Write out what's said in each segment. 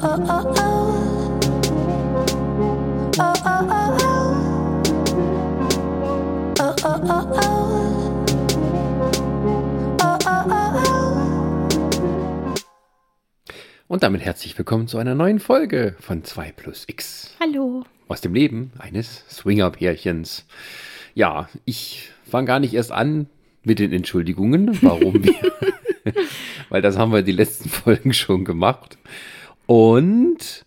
Und damit herzlich willkommen zu einer neuen Folge von 2 plus X. Hallo. Aus dem Leben eines Swinger-Pärchens. Ja, ich fange gar nicht erst an mit den Entschuldigungen, warum wir. Weil das haben wir die letzten Folgen schon gemacht. Und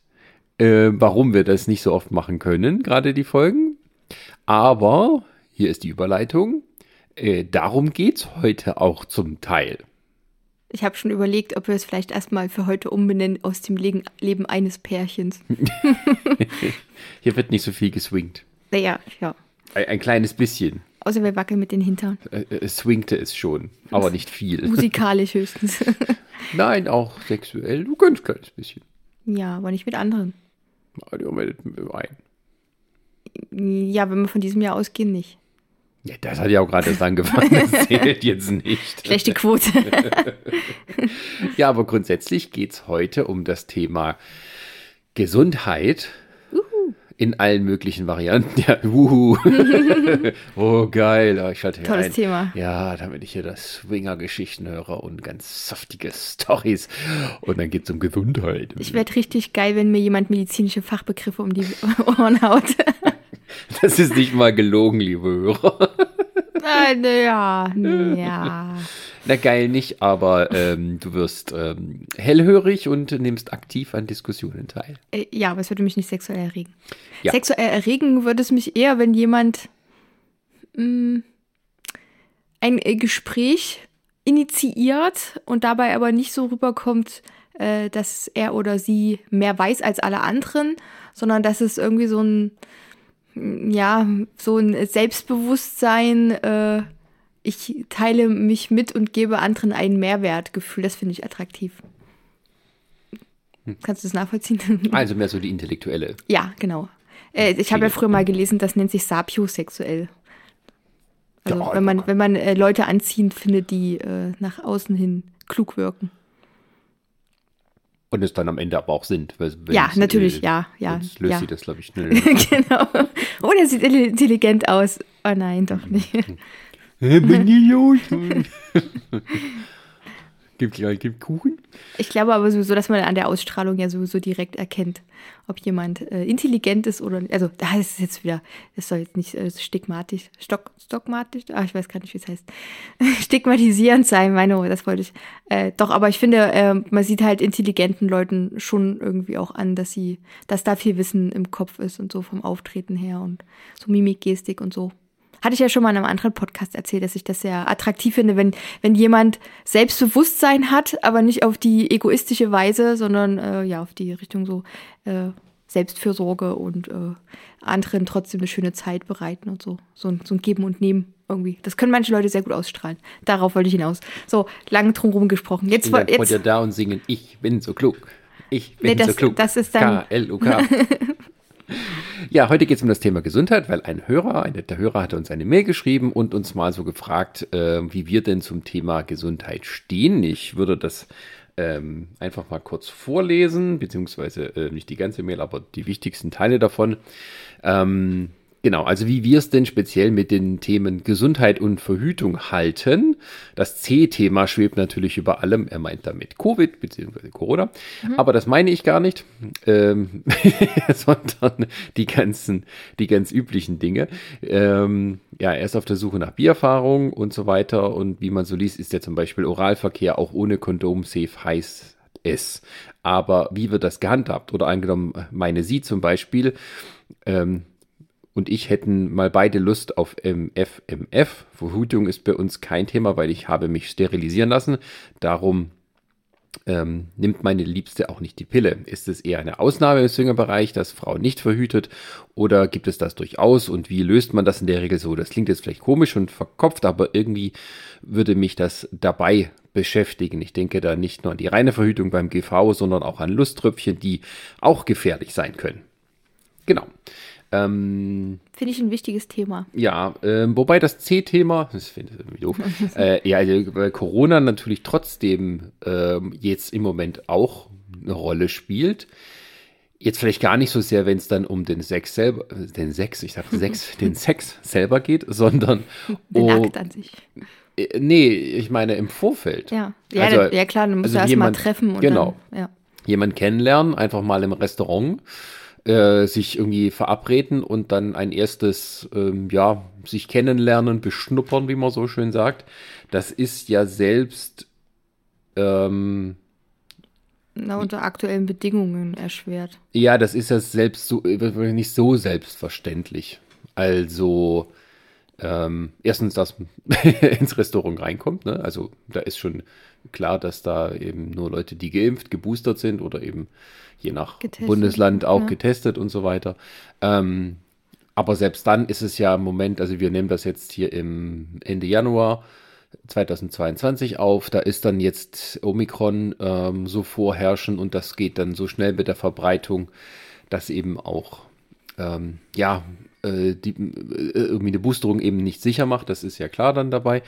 äh, warum wir das nicht so oft machen können, gerade die Folgen. Aber, hier ist die Überleitung, äh, darum geht's heute auch zum Teil. Ich habe schon überlegt, ob wir es vielleicht erstmal für heute umbenennen aus dem Leben, Leben eines Pärchens. Hier wird nicht so viel geswingt. Naja, ja. Ein, ein kleines bisschen. Außer wir wackeln mit den Hintern. Äh, Es swingte es schon, aber nicht viel. Musikalisch höchstens. Nein, auch sexuell, ein ganz kleines bisschen. Ja, aber nicht mit anderen. Ja, mit ein. Ja, wenn wir von diesem Jahr ausgehen, nicht. Ja, das hat ja auch gerade erst angefangen, das zählt jetzt nicht. Schlechte Quote. Ja, aber grundsätzlich geht's heute um das Thema Gesundheit in allen möglichen Varianten. Ja, wuhu. oh, geil. Ja, Ich hatte Tolles ein, Thema. Ja, damit ich hier das Swinger-Geschichten höre und ganz saftige Stories. Und dann geht's um Gesundheit. Ich werde richtig geil, wenn mir jemand medizinische Fachbegriffe um die Ohren haut. Das ist nicht mal gelogen, liebe Hörer. Nein, ja, ja. Na geil nicht, aber ähm, du wirst ähm, hellhörig und nimmst aktiv an Diskussionen teil. Äh, Ja, aber es würde mich nicht sexuell erregen. Ja. Sexuell erregen würde es mich eher, wenn jemand mh, ein äh, Gespräch initiiert und dabei aber nicht so rüberkommt, äh, dass er oder sie mehr weiß als alle anderen, sondern dass es irgendwie so ein, mh, ja, so ein Selbstbewusstsein, äh, ich teile mich mit und gebe anderen ein Mehrwertgefühl, das finde ich attraktiv. Kannst du das nachvollziehen? Also mehr so die intellektuelle. Ja, genau. Äh, ich habe ja früher mal gelesen, das nennt sich sapiosexuell. Also Ja, wenn man, wenn man äh, Leute anziehen findet, die äh, nach außen hin klug wirken. Und es dann am Ende aber auch sind. weil- Ja, natürlich, ja, ja, Sonst löst ja. sie das, glaube ich, schnell. genau. Oh, der sieht intelligent aus. Oh nein, doch nicht. Hä, bin ich los? Gibt ja, gibt Kuchen? Ich glaube aber sowieso, dass man an der Ausstrahlung ja sowieso direkt erkennt, ob jemand äh, intelligent ist oder also da ist es jetzt wieder, das soll jetzt nicht äh, stigmatisch, stock, stockmatisch, ah, ich weiß gar nicht, wie es heißt, stigmatisierend sein, meine, das wollte ich. Äh, doch, aber ich finde, äh, man sieht halt intelligenten Leuten schon irgendwie auch an, dass sie, dass da viel Wissen im Kopf ist und so vom Auftreten her und so Mimik, Gestik und so. Hatte ich ja schon mal in einem anderen Podcast erzählt, dass ich das sehr attraktiv finde, wenn, wenn jemand Selbstbewusstsein hat, aber nicht auf die egoistische Weise, sondern äh, ja, auf die Richtung so äh, Selbstfürsorge und äh, anderen trotzdem eine schöne Zeit bereiten und so. So ein, so ein Geben und Nehmen irgendwie. Das können manche Leute sehr gut ausstrahlen. Darauf wollte ich hinaus. So, lang drumherum gesprochen. Jetzt, Und woll- dann wollt jetzt ihr da und singen, ich bin so klug. Ich bin Nee, das- so klug. das ist dann- K-L-U-K. ja, heute geht es um das Thema Gesundheit, weil ein Hörer, ein netter Hörer hatte uns eine Mail geschrieben und uns mal so gefragt, äh, wie wir denn zum Thema Gesundheit stehen. Ich würde das ähm, einfach mal kurz vorlesen, beziehungsweise äh, nicht die ganze Mail, aber die wichtigsten Teile davon. Ähm, genau, also wie wir es denn speziell mit den Themen Gesundheit und Verhütung halten. Das C-Thema schwebt natürlich über allem. Er meint damit Covid bzw. Corona. Aber das meine ich gar nicht, ähm, sondern die ganzen, die ganz üblichen Dinge. Ähm, ja, er ist auf der Suche nach Biererfahrung und so weiter. Und wie man so liest, ist ja zum Beispiel Oralverkehr auch ohne Kondom safe heiß es. Aber wie wird das gehandhabt? Oder angenommen, meine Sie zum Beispiel, ähm, und ich hätten mal beide Lust auf MFMF. Verhütung ist bei uns kein Thema, weil ich habe mich sterilisieren lassen. Darum ähm, nimmt meine Liebste auch nicht die Pille. Ist es eher eine Ausnahme im Swingerbereich, dass Frau nicht verhütet? Oder gibt es das durchaus? Und wie löst man das in der Regel so? Das klingt jetzt vielleicht komisch und verkopft, aber irgendwie würde mich das dabei beschäftigen. Ich denke da nicht nur an die reine Verhütung beim GV, sondern auch an Lusttröpfchen, die auch gefährlich sein können. Genau. Ähm, Finde ich ein wichtiges Thema. ja, ähm, wobei das C-Thema, das finde ich irgendwie doof, äh, ja, also, weil Corona natürlich trotzdem ähm, jetzt im Moment auch eine Rolle spielt. Jetzt vielleicht gar nicht so sehr, wenn es dann um den Sex selber, den Sex, ich sag Sex, den Sex selber geht, sondern Den um, Akt an sich. äh, nee, ich meine im Vorfeld. Ja, ja, Also- ja klar, dann musst also du erst jemand- mal treffen und genau. dann, ja. Jemand kennenlernen, einfach mal im Restaurant, äh, sich irgendwie verabreden und dann ein erstes, ähm, ja, sich kennenlernen, beschnuppern, wie man so schön sagt. Das ist ja selbst, ähm, Na, unter aktuellen Bedingungen erschwert. Ja, das ist ja selbst so, äh, nicht so selbstverständlich. Also, ähm, erstens, dass man ins Restaurant reinkommt, ne? Also, da ist schon klar, dass da eben nur Leute, die geimpft, geboostert sind oder eben je nach Getestet, Bundesland auch ja. getestet und so weiter. Ähm, aber selbst dann ist es ja im Moment, also wir nehmen das jetzt hier im Ende Januar 2022 auf, da ist dann jetzt Omikron ähm, so vorherrschen und das geht dann so schnell mit der Verbreitung, dass eben auch ähm, ja äh, die, äh, irgendwie eine Boosterung eben nicht sicher macht, das ist ja klar dann dabei.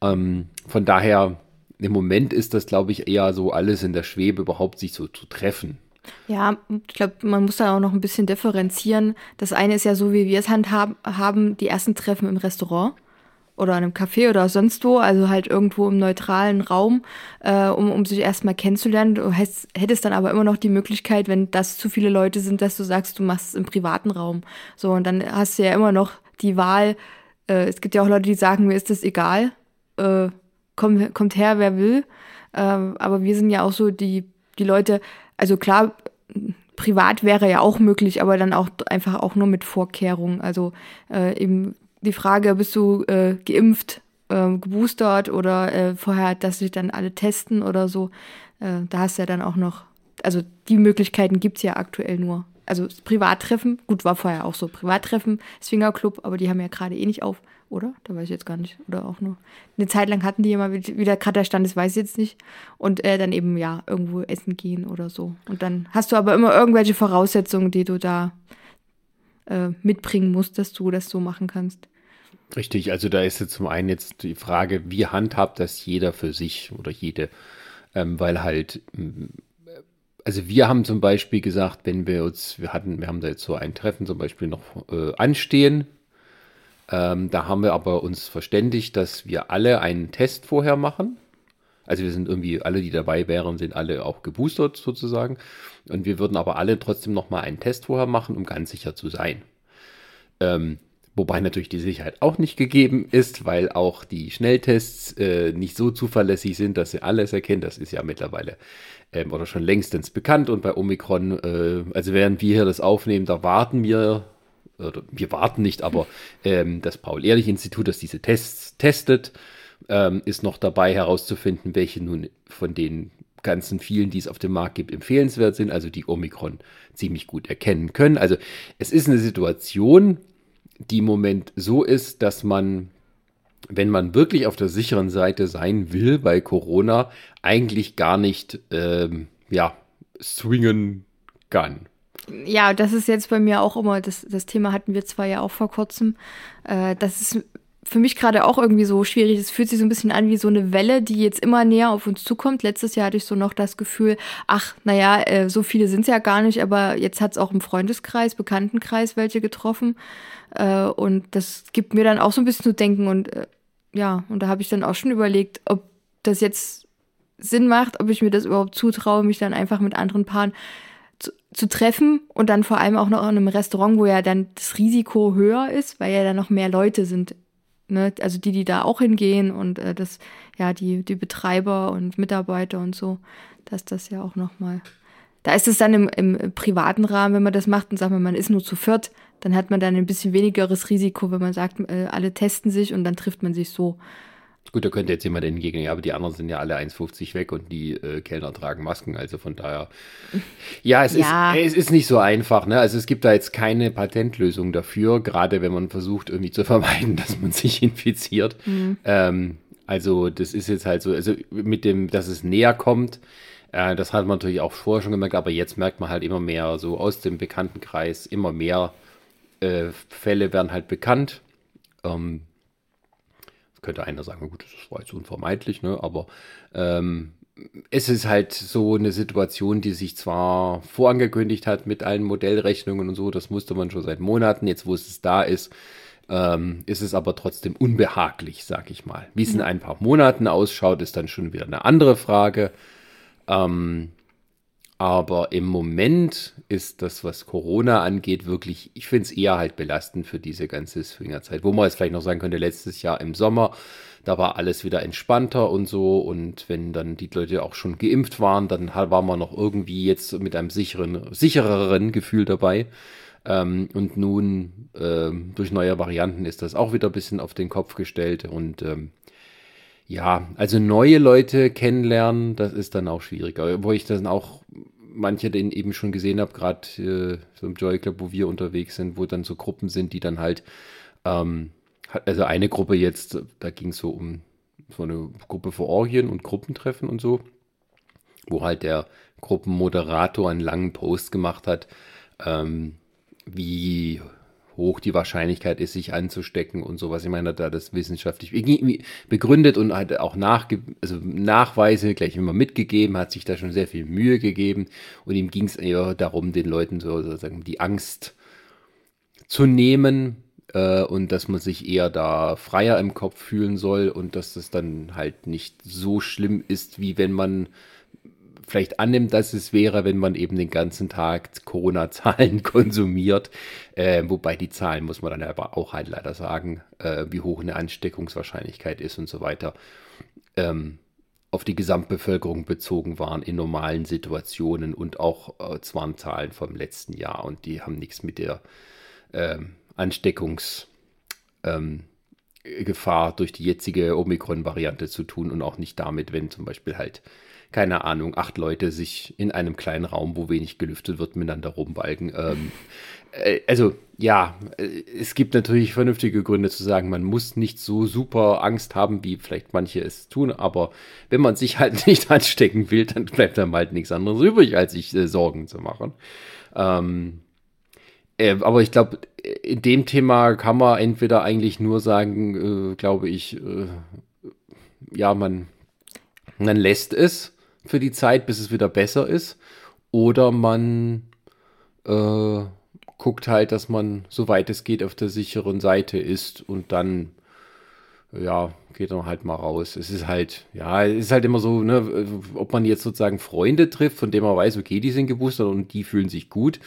Ähm, von daher im Moment ist das, glaube ich, eher so alles in der Schwebe, überhaupt sich so zu treffen. Ja, ich glaube, man muss da auch noch ein bisschen differenzieren. Das eine ist ja so, wie wir es handhaben, haben, die ersten Treffen im Restaurant oder in einem Café oder sonst wo, also halt irgendwo im neutralen Raum, äh, um, um sich erstmal kennenzulernen. Du hättest, hättest dann aber immer noch die Möglichkeit, wenn das zu viele Leute sind, dass du sagst, du machst es im privaten Raum. So, und dann hast du ja immer noch die Wahl. Äh, es gibt ja auch Leute, die sagen, mir ist das egal. Äh, komm, kommt her, wer will. Ähm, aber wir sind ja auch so die, die Leute, also klar, privat wäre ja auch möglich, aber dann auch einfach auch nur mit Vorkehrungen. Also äh, eben die Frage, bist du äh, geimpft, äh, geboostert oder äh, vorher, dass sich dann alle testen oder so. Äh, da hast du ja dann auch noch, also die Möglichkeiten gibt's ja aktuell nur. Also Privattreffen, gut, war vorher auch so. Privattreffen, Swingerclub, aber die haben ja gerade eh nicht auf, oder? Da weiß ich jetzt gar nicht. Oder auch nur. Eine Zeit lang hatten die immer wieder, gerade der Stand ist, weiß ich jetzt nicht. Und äh, dann eben, ja, irgendwo essen gehen oder so. Und dann hast du aber immer irgendwelche Voraussetzungen, die du da äh, mitbringen musst, dass du das so machen kannst. Richtig, also da ist jetzt zum einen jetzt die Frage, wie handhabt das jeder für sich oder jede, ähm, weil halt, also wir haben zum Beispiel gesagt, wenn wir uns, wir hatten, wir haben da jetzt so ein Treffen zum Beispiel noch äh, anstehen, ähm, da haben wir aber uns verständigt, dass wir alle einen Test vorher machen. Also wir sind irgendwie, alle, die dabei wären, sind alle auch geboostert sozusagen. Und wir würden aber alle trotzdem nochmal einen Test vorher machen, um ganz sicher zu sein. Ähm, wobei natürlich die Sicherheit auch nicht gegeben ist, weil auch die Schnelltests äh, nicht so zuverlässig sind, dass sie alles erkennen. Das ist ja mittlerweile ähm, oder schon längstens bekannt. Und bei Omikron, äh, also während wir hier das aufnehmen, da warten wir, oder wir warten nicht, aber ähm, das Paul-Ehrlich-Institut, das diese Tests testet, ähm, ist noch dabei herauszufinden, welche nun von den ganzen vielen, die es auf dem Markt gibt, empfehlenswert sind, also die Omikron ziemlich gut erkennen können. Also es ist eine Situation, die im Moment so ist, dass man, wenn man wirklich auf der sicheren Seite sein will bei Corona, eigentlich gar nicht, ähm, ja, swingen kann. Ja, das ist jetzt bei mir auch immer, das, das Thema hatten wir zwar ja auch vor kurzem. Äh, das ist für mich gerade auch irgendwie so schwierig. Es fühlt sich so ein bisschen an wie so eine Welle, die jetzt immer näher auf uns zukommt. Letztes Jahr hatte ich so noch das Gefühl, ach, naja, äh, so viele sind es ja gar nicht, aber jetzt hat es auch im Freundeskreis, Bekanntenkreis welche getroffen. Äh, und das gibt mir dann auch so ein bisschen zu denken. Und äh, ja, und da habe ich dann auch schon überlegt, ob das jetzt Sinn macht, ob ich mir das überhaupt zutraue, mich dann einfach mit anderen Paaren zu treffen und dann vor allem auch noch in einem Restaurant, wo ja dann das Risiko höher ist, weil ja dann noch mehr Leute sind. Ne? Also die, die da auch hingehen und äh, das, ja, die, die Betreiber und Mitarbeiter und so, dass das ja auch nochmal. Da ist es dann im, im privaten Rahmen, wenn man das macht und sagt man, man ist nur zu viert, dann hat man dann ein bisschen wenigeres Risiko, wenn man sagt, äh, alle testen sich und dann trifft man sich so. Gut, da könnte jetzt jemand entgegnen, ja, aber die anderen sind ja alle 1,50 weg und die äh, Kellner tragen Masken, also von daher. Ja, es, Ja. Ist, es ist nicht so einfach, ne? Also es gibt da jetzt keine Patentlösung dafür, gerade wenn man versucht, irgendwie zu vermeiden, dass man sich infiziert. Ähm, also das ist jetzt halt so, also mit dem, dass es näher kommt, äh, das hat man natürlich auch vorher schon gemerkt, aber jetzt merkt man halt immer mehr so aus dem Bekanntenkreis, immer mehr äh, Fälle werden halt bekannt. Ähm, könnte einer sagen, gut, das war jetzt unvermeidlich, ne? aber ähm, es ist halt so eine Situation, die sich zwar vorangekündigt hat mit allen Modellrechnungen und so, das musste man schon seit Monaten, jetzt wo es da ist, ähm, ist es aber trotzdem unbehaglich, sag ich mal. Wie es in ein paar Monaten ausschaut, ist dann schon wieder eine andere Frage. Ähm, aber im Moment ist das, was Corona angeht, wirklich, ich finde es eher halt belastend für diese ganze Swingerzeit. Wo man jetzt vielleicht noch sagen könnte, letztes Jahr im Sommer, da war alles wieder entspannter und so. Und wenn dann die Leute auch schon geimpft waren, dann war man noch irgendwie jetzt mit einem sicheren, sichereren Gefühl dabei. Ähm, und nun ähm, durch neue Varianten ist das auch wieder ein bisschen auf den Kopf gestellt. Und ähm, ja, also neue Leute kennenlernen, das ist dann auch schwieriger. Wo ich dann auch manche den eben schon gesehen habe, gerade äh, so im Joy Club, wo wir unterwegs sind, wo dann so Gruppen sind, die dann halt, ähm, also eine Gruppe jetzt, da ging es so um so eine Gruppe für Orgien und Gruppentreffen und so, wo halt der Gruppenmoderator einen langen Post gemacht hat, ähm, wie hoch die Wahrscheinlichkeit ist, sich anzustecken und sowas. Ich meine, da das wissenschaftlich begründet und halt auch nachge also Nachweise gleich immer mitgegeben, hat sich da schon sehr viel Mühe gegeben und ihm ging es eher darum, den Leuten so sozusagen die Angst zu nehmen äh, und dass man sich eher da freier im Kopf fühlen soll und dass das dann halt nicht so schlimm ist, wie wenn man vielleicht annimmt, dass es wäre, wenn man eben den ganzen Tag Corona-Zahlen konsumiert. Äh, wobei die Zahlen, muss man dann aber auch halt leider sagen, äh, wie hoch eine Ansteckungswahrscheinlichkeit ist und so weiter, ähm, auf die Gesamtbevölkerung bezogen waren in normalen Situationen und auch äh, zwar Zahlen vom letzten Jahr und die haben nichts mit der ähm, Ansteckungs- ähm, durch die jetzige Omikron-Variante zu tun und auch nicht damit, wenn zum Beispiel halt keine Ahnung, acht Leute sich in einem kleinen Raum, wo wenig gelüftet wird, miteinander rumbalgen. Ähm, äh, also ja, äh, es gibt natürlich vernünftige Gründe zu sagen, man muss nicht so super Angst haben, wie vielleicht manche es tun, aber wenn man sich halt nicht anstecken will, dann bleibt einem halt nichts anderes übrig, als sich äh, Sorgen zu machen. Ähm, äh, aber ich glaube, in dem Thema kann man entweder eigentlich nur sagen, äh, glaube ich, äh, ja, man, man lässt es für die Zeit, bis es wieder besser ist. Oder man äh, guckt halt, dass man, soweit es geht, auf der sicheren Seite ist und dann, ja, geht dann halt mal raus. Es ist halt, ja, es ist halt immer so, ne, ob man jetzt sozusagen Freunde trifft, von denen man weiß, okay, die sind geboostert und die fühlen sich gut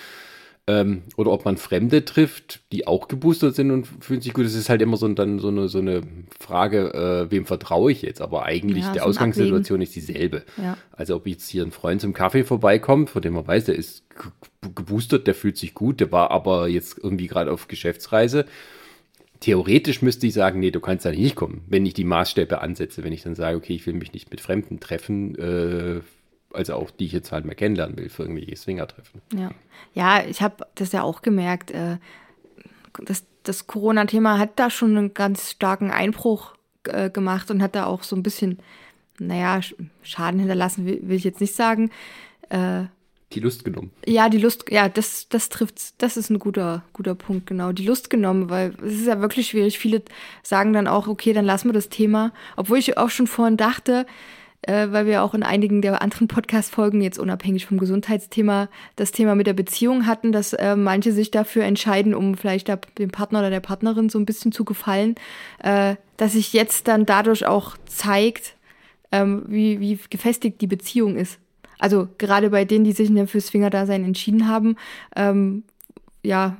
ähm, oder ob man Fremde trifft, die auch geboostert sind und fühlen sich gut. Das ist halt immer so, dann so eine, so eine Frage, äh, wem vertraue ich jetzt? Aber eigentlich, ja, die Ausgangssituation ist dieselbe. Ja. Also ob jetzt hier ein Freund zum Kaffee vorbeikommt, von dem man weiß, der ist geboostert, der fühlt sich gut, der war aber jetzt irgendwie gerade auf Geschäftsreise. Theoretisch müsste ich sagen, nee, du kannst da nicht kommen, wenn ich die Maßstäbe ansetze, wenn ich dann sage, okay, ich will mich nicht mit Fremden treffen, äh, also auch die ich jetzt halt mehr kennenlernen will für irgendwelche Swinger-Treffen. Ja. ja, ich habe das ja auch gemerkt. Äh, das, das Corona-Thema hat da schon einen ganz starken Einbruch äh, gemacht und hat da auch so ein bisschen, naja, Schaden hinterlassen, will, will ich jetzt nicht sagen. Äh, die Lust genommen. Ja, die Lust, ja, das, das trifft, das ist ein guter, guter Punkt, genau. Die Lust genommen, weil es ist ja wirklich schwierig. Viele sagen dann auch, okay, dann lassen wir das Thema. Obwohl ich auch schon vorhin dachte, äh, weil wir auch in einigen der anderen Podcast-Folgen jetzt unabhängig vom Gesundheitsthema das Thema mit der Beziehung hatten, dass äh, manche sich dafür entscheiden, um vielleicht dem Partner oder der Partnerin so ein bisschen zu gefallen, äh, dass sich jetzt dann dadurch auch zeigt, ähm, wie, wie gefestigt die Beziehung ist. Also gerade bei denen, die sich fürs Fingerdasein entschieden haben, ähm, ja,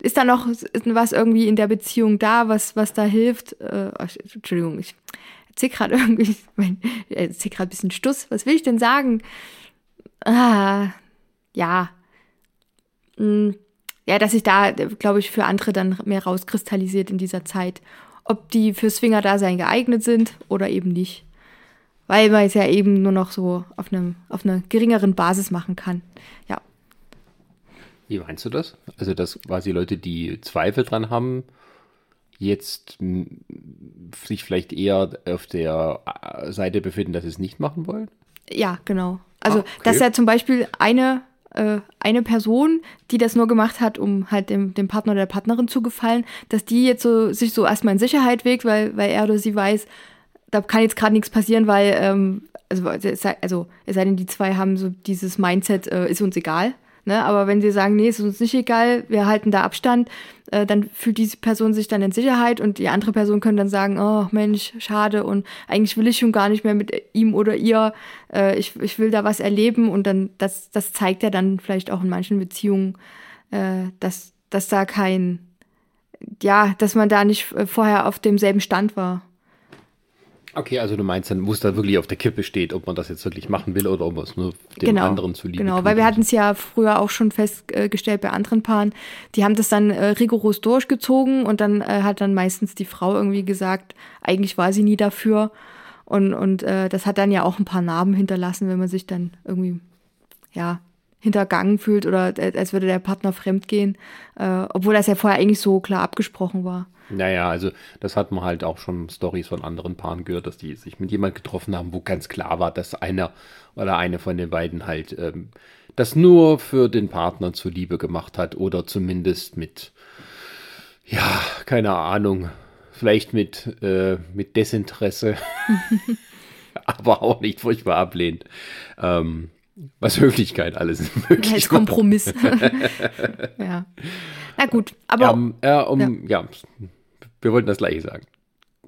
ist da noch was irgendwie in der Beziehung da, was, was da hilft? Äh, Entschuldigung, ich erzähl gerade irgendwie, mein, erzähl gerade ein bisschen Stuss. Was will ich denn sagen? Ah, ja. Hm, ja, dass sich da, glaube ich, für andere dann mehr rauskristallisiert in dieser Zeit. Ob die für Swinger-Dasein geeignet sind oder eben nicht. Weil man es ja eben nur noch so auf, einem, auf einer geringeren Basis machen kann. Ja. Wie meinst du das? Also, dass quasi Leute, die Zweifel dran haben, jetzt sich vielleicht eher auf der äh, Seite befinden, dass sie es nicht machen wollen? Ja, genau. Also, ah, okay. dass ja zum Beispiel eine, äh, eine Person, die das nur gemacht hat, um halt dem, dem Partner oder der Partnerin zu gefallen, dass die jetzt so, sich so erstmal in Sicherheit wägt, weil, weil er oder sie weiß, da kann jetzt gerade nichts passieren, weil ähm, also, also es sei denn, die zwei haben so dieses Mindset, äh, ist uns egal. Ne? Aber wenn sie sagen, nee, ist uns nicht egal, wir halten da Abstand, äh, dann fühlt diese Person sich dann in Sicherheit und die andere Person könnte dann sagen, oh Mensch, schade und eigentlich will ich schon gar nicht mehr mit ihm oder ihr, äh, ich, ich will da was erleben und dann, das, das zeigt ja dann vielleicht auch in manchen Beziehungen, äh, dass, dass da kein, ja, dass man da nicht äh, vorher auf demselben Stand war. Okay, also du meinst dann, wo es da wirklich auf der Kippe steht, ob man das jetzt wirklich machen will oder ob man es nur dem genau, anderen zuliebe Genau, weil wir hatten es ja früher auch schon festgestellt bei anderen Paaren, die haben das dann äh, rigoros durchgezogen und dann äh, hat dann meistens die Frau irgendwie gesagt, eigentlich war sie nie dafür. Und, und äh, das hat dann ja auch ein paar Narben hinterlassen, wenn man sich dann irgendwie, ja, hintergangen fühlt oder äh, als würde der Partner fremdgehen, äh, obwohl das ja vorher eigentlich so klar abgesprochen war. Naja, also das hat man halt auch schon Stories von anderen Paaren gehört, dass die sich mit jemand getroffen haben, wo ganz klar war, dass einer oder eine von den beiden halt ähm, das nur für den Partner zuliebe gemacht hat oder zumindest mit, ja, keine Ahnung, vielleicht mit, äh, mit Desinteresse, aber auch nicht furchtbar ablehnt. Ähm, was Höflichkeit alles möglich Als Kompromiss. ja. Na gut, aber. Um, äh, um, ja. ja. Wir wollten das Gleiche sagen.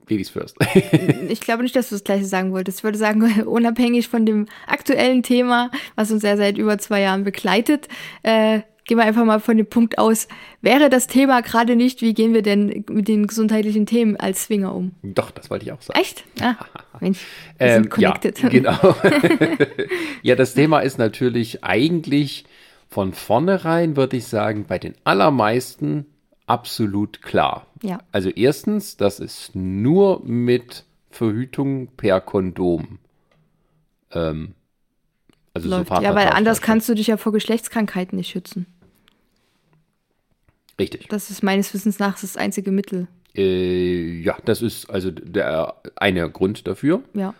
Ladies first. ich glaube nicht, dass du das Gleiche sagen wolltest. Ich würde sagen, unabhängig von dem aktuellen Thema, was uns ja seit über zwei Jahren begleitet, äh, gehen wir einfach mal von dem Punkt aus, wäre das Thema gerade nicht, wie gehen wir denn mit den gesundheitlichen Themen als Swinger um? Doch, das wollte ich auch sagen. Echt? Ah, Mensch, wir ähm, sind connected. Ja, genau. ja, das Thema ist natürlich eigentlich von vornherein, würde ich sagen, bei den allermeisten absolut klar. Ja. Also erstens, das ist nur mit Verhütung per Kondom. Ähm, also Läuft. So ja, weil anders kannst du dich ja vor Geschlechtskrankheiten nicht schützen. Richtig. Das ist meines Wissens nach das einzige Mittel. Äh, ja, das ist also der eine Grund dafür. Ja.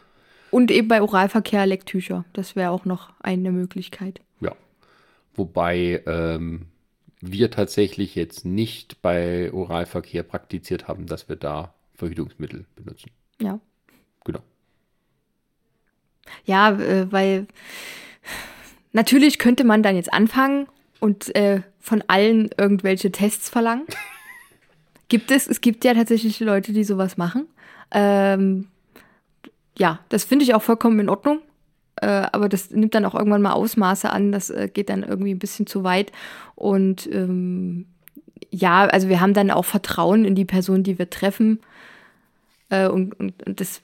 Und eben bei Oralverkehr Lecktücher. Das wäre auch noch eine Möglichkeit. Ja. Wobei ähm, wir tatsächlich jetzt nicht bei Oralverkehr praktiziert haben, dass wir da Verhütungsmittel benutzen. Ja. Genau. Ja, äh, weil natürlich könnte man dann jetzt anfangen und äh, von allen irgendwelche Tests verlangen. gibt es, es gibt ja tatsächlich Leute, die sowas machen. Ähm, ja, das finde ich auch vollkommen in Ordnung. Äh, aber das nimmt dann auch irgendwann mal Ausmaße an. Das äh, geht dann irgendwie ein bisschen zu weit. Und ähm, ja, also wir haben dann auch Vertrauen in die Person, die wir treffen. Äh, und, und, und, das,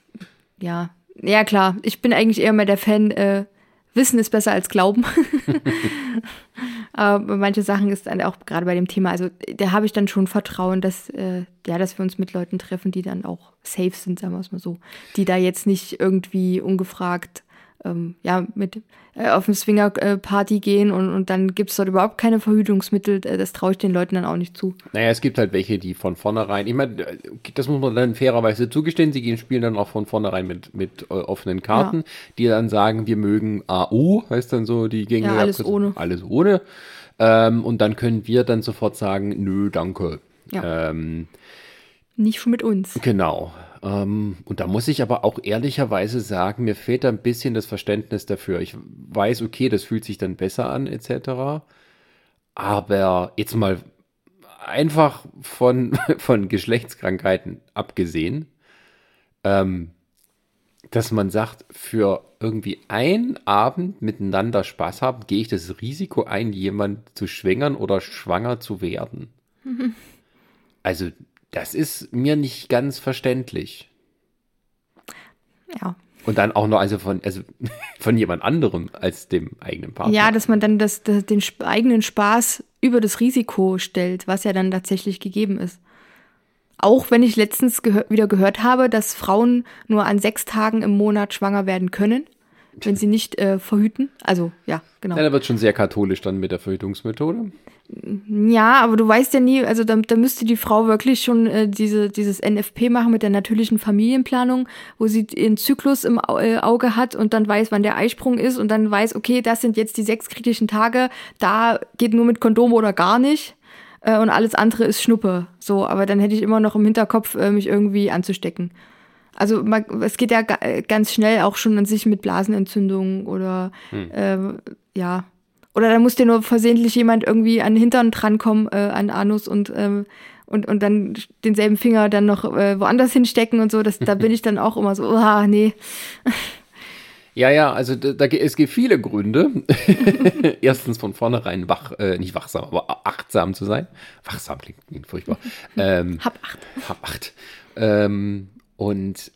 ja, ja klar, ich bin eigentlich eher mal der Fan, äh, Wissen ist besser als Glauben. Aber manche Sachen ist dann auch gerade bei dem Thema, also da habe ich dann schon Vertrauen, dass, äh, ja, dass wir uns mit Leuten treffen, die dann auch safe sind, sagen wir es mal so. Die da jetzt nicht irgendwie ungefragt ähm, ja, mit äh, auf eine Swinger-Party gehen und, und dann gibt es dort überhaupt keine Verhütungsmittel. Äh, das traue ich den Leuten dann auch nicht zu. Naja, es gibt halt welche, die von vornherein, ich meine, das muss man dann fairerweise zugestehen, sie gehen spielen dann auch von vornherein mit, mit äh, offenen Karten, ja. die dann sagen, wir mögen AU, heißt dann so die Gegner. Ja, alles ohne. Alles ohne. Ähm, und dann können wir dann sofort sagen, nö, danke. Ja. Ähm, nicht schon mit uns. Genau. Ähm, und da muss ich aber auch ehrlicherweise sagen, mir fehlt da ein bisschen das Verständnis dafür. Ich weiß, okay, das fühlt sich dann besser an, etc. Aber jetzt mal einfach von, von Geschlechtskrankheiten abgesehen, ähm, dass man sagt, für irgendwie einen Abend miteinander Spaß haben, gehe ich das Risiko ein, jemand zu schwängern oder schwanger zu werden. Also das ist mir nicht ganz verständlich. Ja. Und dann auch noch also von, also von jemand anderem als dem eigenen Partner. Ja, dass man dann das, das, den eigenen Spaß über das Risiko stellt, was ja dann tatsächlich gegeben ist. Auch wenn ich letztens gehör wieder gehört habe, dass Frauen nur an sechs Tagen im Monat schwanger werden können wenn sie nicht äh, verhüten. Also, ja, genau. Ja, da wird schon sehr katholisch dann mit der Verhütungsmethode. Ja, aber du weißt ja nie, also da, da müsste die Frau wirklich schon äh, diese, dieses NFP machen mit der natürlichen Familienplanung, wo sie ihren Zyklus im äh, Auge hat und dann weiß, wann der Eisprung ist und dann weiß, okay, das sind jetzt die sechs kritischen Tage, da geht nur mit Kondom oder gar nicht äh, und alles andere ist Schnuppe. So, aber dann hätte ich immer noch im Hinterkopf, äh, mich irgendwie anzustecken. Also man, es geht ja ganz schnell auch schon an sich mit Blasenentzündungen oder hm. äh, ja. Oder da muss dir nur versehentlich jemand irgendwie an den Hintern drankommen, äh, an Anus und, ähm, und, und dann denselben Finger dann noch äh, woanders hinstecken und so. Das, da bin ich dann auch immer so, ah, nee. Ja, ja, also da, da, es gibt viele Gründe. Erstens von vornherein wach, äh, nicht wachsam, aber achtsam zu sein. Wachsam klingt, klingt furchtbar. Ähm, hab acht. Hab acht. Ähm, und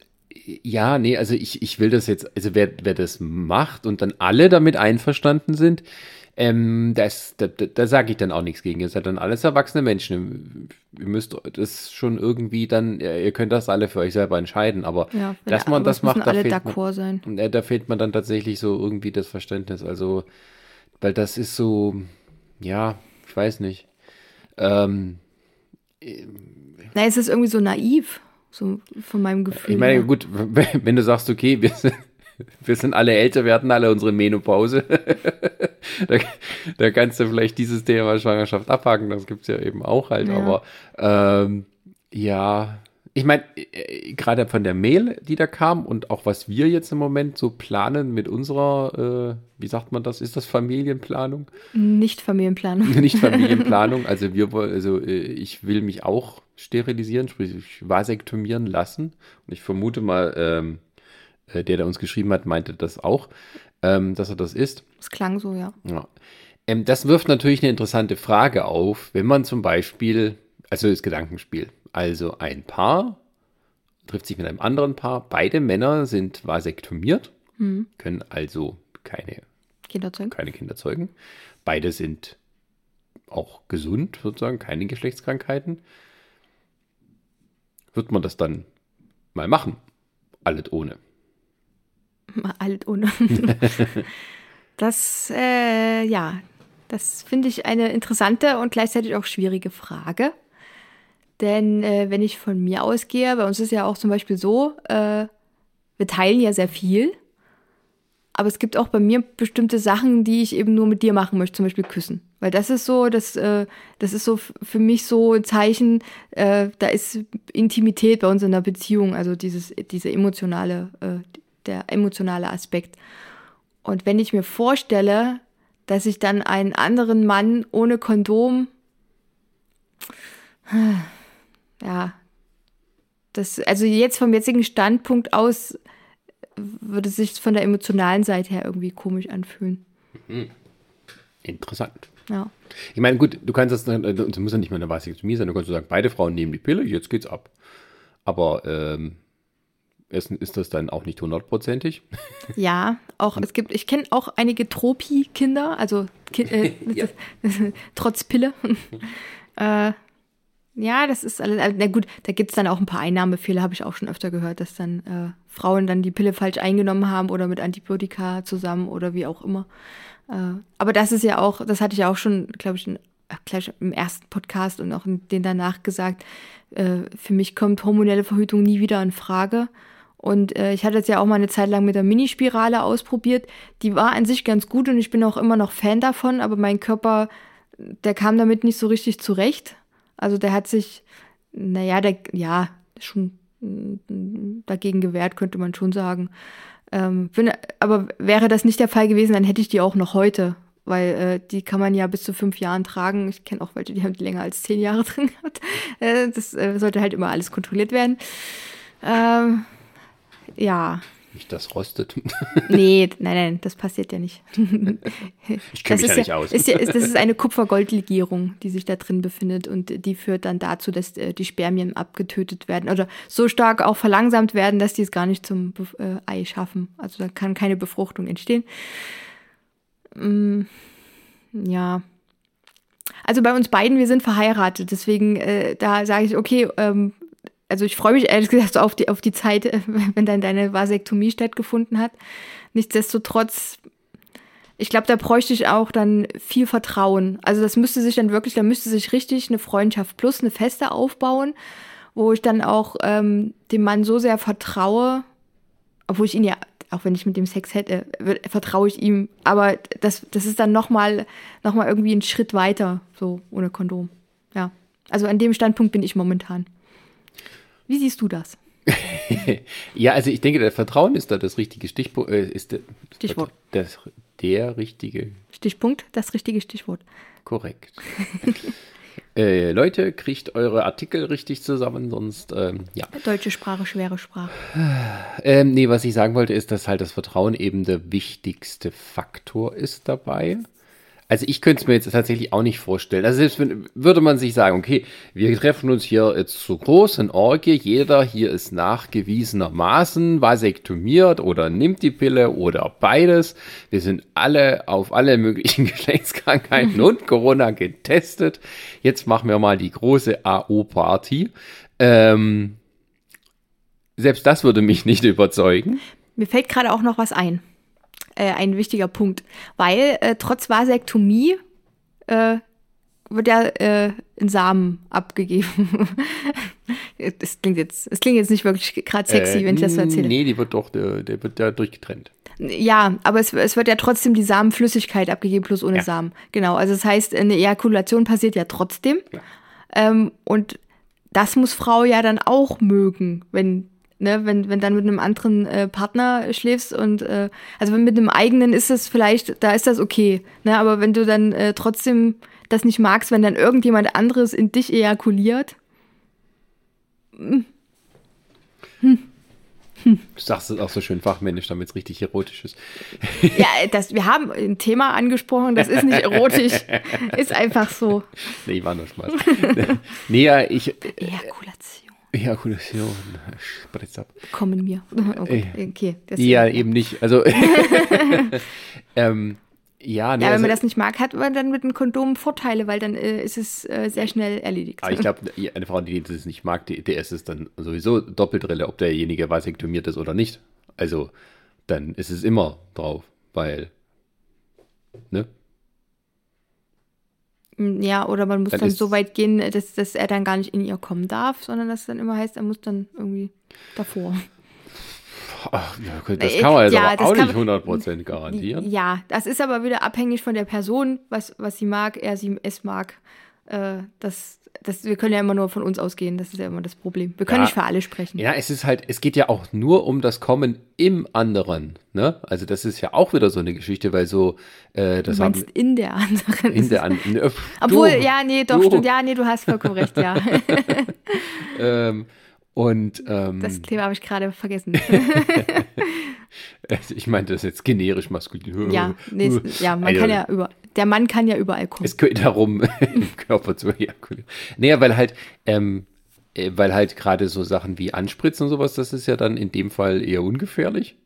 ja, nee, also ich, ich will das jetzt, also wer, wer das macht und dann alle damit einverstanden sind, ähm, das, da, da, da sage ich dann auch nichts gegen. Ihr seid dann alles erwachsene Menschen. Ihr müsst das schon irgendwie dann, ihr könnt das alle für euch selber entscheiden, aber ja, dass man das macht, da fehlt, man, sein. da fehlt man dann tatsächlich so irgendwie das Verständnis. Also, weil das ist so, ja, ich weiß nicht. Ähm, Na, es ist irgendwie so naiv, so von meinem Gefühl. Ich meine, gut, wenn du sagst, okay, wir sind, wir sind alle älter, wir hatten alle unsere Menopause. da, da, kannst du vielleicht dieses Thema Schwangerschaft abhaken, das gibt es ja eben auch halt. Ja. Aber ähm, ja, ich meine, äh, gerade von der Mail, die da kam und auch was wir jetzt im Moment so planen mit unserer, äh, wie sagt man das, ist das Familienplanung? Nicht Familienplanung. Nicht Familienplanung. Also wir wollen, also äh, ich will mich auch sterilisieren, sprich vasektomieren lassen. Und ich vermute mal, ähm, äh, der, der uns geschrieben hat, meinte das auch, ähm, dass er das ist. Es klang so, ja. ja. Ähm, das wirft natürlich eine interessante Frage auf, wenn man zum Beispiel, also das Gedankenspiel, also ein Paar trifft sich mit einem anderen Paar, beide Männer sind vasektomiert, mhm. können also keine Kinder zeugen. keine Kinder zeugen. Beide sind auch gesund, sozusagen, keine Geschlechtskrankheiten. Wird man das dann mal machen? Alles ohne. alt ohne. das, äh, ja, das finde ich eine interessante und gleichzeitig auch schwierige Frage. Denn äh, wenn ich von mir ausgehe, bei uns ist ja auch zum Beispiel so, äh, wir teilen ja sehr viel. Aber es gibt auch bei mir bestimmte Sachen, die ich eben nur mit dir machen möchte, zum Beispiel küssen. Weil das ist so, das, äh, das ist so für mich so ein Zeichen, äh, da ist Intimität bei uns in der Beziehung, also dieses, diese emotionale, äh, der emotionale Aspekt. Und wenn ich mir vorstelle, dass ich dann einen anderen Mann ohne Kondom, ja, das, also jetzt vom jetzigen Standpunkt aus würde es sich von der emotionalen Seite her irgendwie komisch anfühlen. Mhm. Interessant. Ja. Ich meine, gut, du kannst das, das muss ja nicht mal eine Vasektomie sein, du kannst sagen, beide Frauen nehmen die Pille, jetzt geht's ab. Aber ähm, Essen ist das dann auch nicht hundertprozentig. Ja, auch es gibt, ich kenne auch einige Tropi-Kinder, also äh, ja. trotz Pille. äh, ja, das ist alles. Also, na gut, da gibt es dann auch ein paar Einnahmefehler, habe ich auch schon öfter gehört, dass dann äh, Frauen dann die Pille falsch eingenommen haben oder mit Antibiotika zusammen oder wie auch immer. Äh, aber das ist ja auch, das hatte ich auch schon, glaube ich, in, gleich im ersten Podcast und auch in den danach gesagt. Äh, für mich kommt hormonelle Verhütung nie wieder in Frage. Und äh, ich hatte es ja auch mal eine Zeit lang mit der Minispirale ausprobiert. Die war an sich ganz gut und ich bin auch immer noch Fan davon, aber mein Körper, der kam damit nicht so richtig zurecht. Also der hat sich, naja, der, ja, schon mm, dagegen gewehrt, könnte man schon sagen. Ähm, bin, aber wäre das nicht der Fall gewesen, dann hätte ich die auch noch heute. Weil äh, die kann man ja bis zu fünf Jahren tragen. Ich kenne auch welche, die haben die länger als zehn Jahre drin gehabt. Äh, das äh, sollte halt immer alles kontrolliert werden. Ähm, ja. Nicht das rostet. nee, nein, nein, das passiert ja nicht. ich kenne mich ja nicht aus. Ist ja, ist, das ist eine Kupfergoldlegierung, die sich da drin befindet und die führt dann dazu, dass äh, die Spermien abgetötet werden oder so stark auch verlangsamt werden, dass die es gar nicht zum äh, Ei schaffen. Also da kann keine Befruchtung entstehen. Mm, ja. Also bei uns beiden, wir sind verheiratet, deswegen äh, da sage ich, okay, ähm, also ich freue mich ehrlich gesagt auf die, auf die Zeit, wenn dann deine Vasektomie stattgefunden hat. Nichtsdestotrotz, ich glaube, da bräuchte ich auch dann viel Vertrauen. Also das müsste sich dann wirklich, da müsste sich richtig eine Freundschaft plus eine Feste aufbauen, wo ich dann auch ähm, dem Mann so sehr vertraue, obwohl ich ihn ja, auch wenn ich mit dem Sex hätte, vertraue ich ihm. Aber das, das ist dann nochmal noch mal irgendwie ein Schritt weiter, so ohne Kondom. Ja. Also an dem Standpunkt bin ich momentan. Wie siehst du das? ja, also ich denke, der Vertrauen ist da das richtige Stichpunkt. Äh, ist der, Stichwort. Das, der richtige. Stichpunkt, das richtige Stichwort. Korrekt. äh, Leute, kriegt eure Artikel richtig zusammen, sonst, ähm, ja. Deutsche Sprache, schwere Sprache. Ähm, nee, was ich sagen wollte, ist, dass halt das Vertrauen eben der wichtigste Faktor ist dabei. Also ich könnte es mir jetzt tatsächlich auch nicht vorstellen. Also selbst wenn, würde man sich sagen, okay, wir treffen uns hier jetzt zu großen Orgie, jeder hier ist nachgewiesenermaßen vasektomiert oder nimmt die Pille oder beides. Wir sind alle auf alle möglichen Geschlechtskrankheiten und Corona getestet. Jetzt machen wir mal die große AO-Party. Ähm, selbst das würde mich nicht überzeugen. Mir fällt gerade auch noch was ein äh, ein wichtiger Punkt, weil äh, trotz Vasektomie äh, wird ja äh, ein Samen abgegeben. das klingt jetzt, es klingt jetzt nicht wirklich gerade sexy, Äh, wenn ich das so erzähle. Nee, die wird doch, der, der wird ja durchgetrennt. Ja, aber es, es wird ja trotzdem die Samenflüssigkeit abgegeben, plus ohne Ja. Samen. Genau, also das heißt, eine Ejakulation passiert ja trotzdem. Ja. Ähm, und das muss Frau ja dann auch mögen, wenn, ne, wenn, wenn dann mit einem anderen äh, Partner schläfst und äh, also wenn mit einem eigenen ist es vielleicht, da ist das okay. Ne, aber wenn du dann äh, trotzdem das nicht magst, wenn dann irgendjemand anderes in dich ejakuliert, Du sagst es auch so schön fachmännisch, damit es richtig erotisch ist. ja, das, wir haben ein Thema angesprochen, das ist nicht erotisch, ist einfach so. Nee, war nur Spaß. nee, ja, ich. Ejakulation. Ejakulation. Spritz ab. Kommen mir. Oh okay. das- Ja, eben nicht. Also. ähm, ja, nee, Ja, wenn also, man das nicht mag, hat man dann mit einem Kondom Vorteile, weil dann äh, ist es äh, sehr schnell erledigt. aber ich glaube, eine Frau, die das nicht mag, die, der ist es dann sowieso Doppeltrille, ob derjenige vasektomiert ist oder nicht. Also, dann ist es immer drauf, weil. Ne? Ja, oder man muss Dann dann, so weit gehen, dass, dass er dann gar nicht in ihr kommen darf, sondern dass es dann immer heißt, er muss dann irgendwie davor. Ach, das Äh, kann man jetzt ja, aber auch nicht man- 100% garantieren. Ja, das ist aber wieder abhängig von der Person, was, was sie mag, er sie es mag. Äh, das, das, wir können ja immer nur von uns ausgehen, das ist ja immer das Problem. Wir können Ja. nicht für alle sprechen. Ja, es ist halt, es geht ja auch nur um das Kommen im anderen. Ne? Also das ist ja auch wieder so eine Geschichte, weil so, äh, das du haben meinst in der anderen. in der an, ne, Obwohl, du, ja, nee, doch, du, stimmt, ja, nee, du hast vollkommen recht, ja. Ähm, und ähm, Das Thema habe ich gerade vergessen. ich meinte das jetzt generisch maskulin. Ja, nee, ja, man Also, kann ja über, der Mann kann ja überall kommen. Es geht darum, im Körper zu ejakulieren. Naja, weil halt, ähm, äh, weil halt gerade so Sachen wie Anspritzen und sowas, das ist ja dann in dem Fall eher ungefährlich.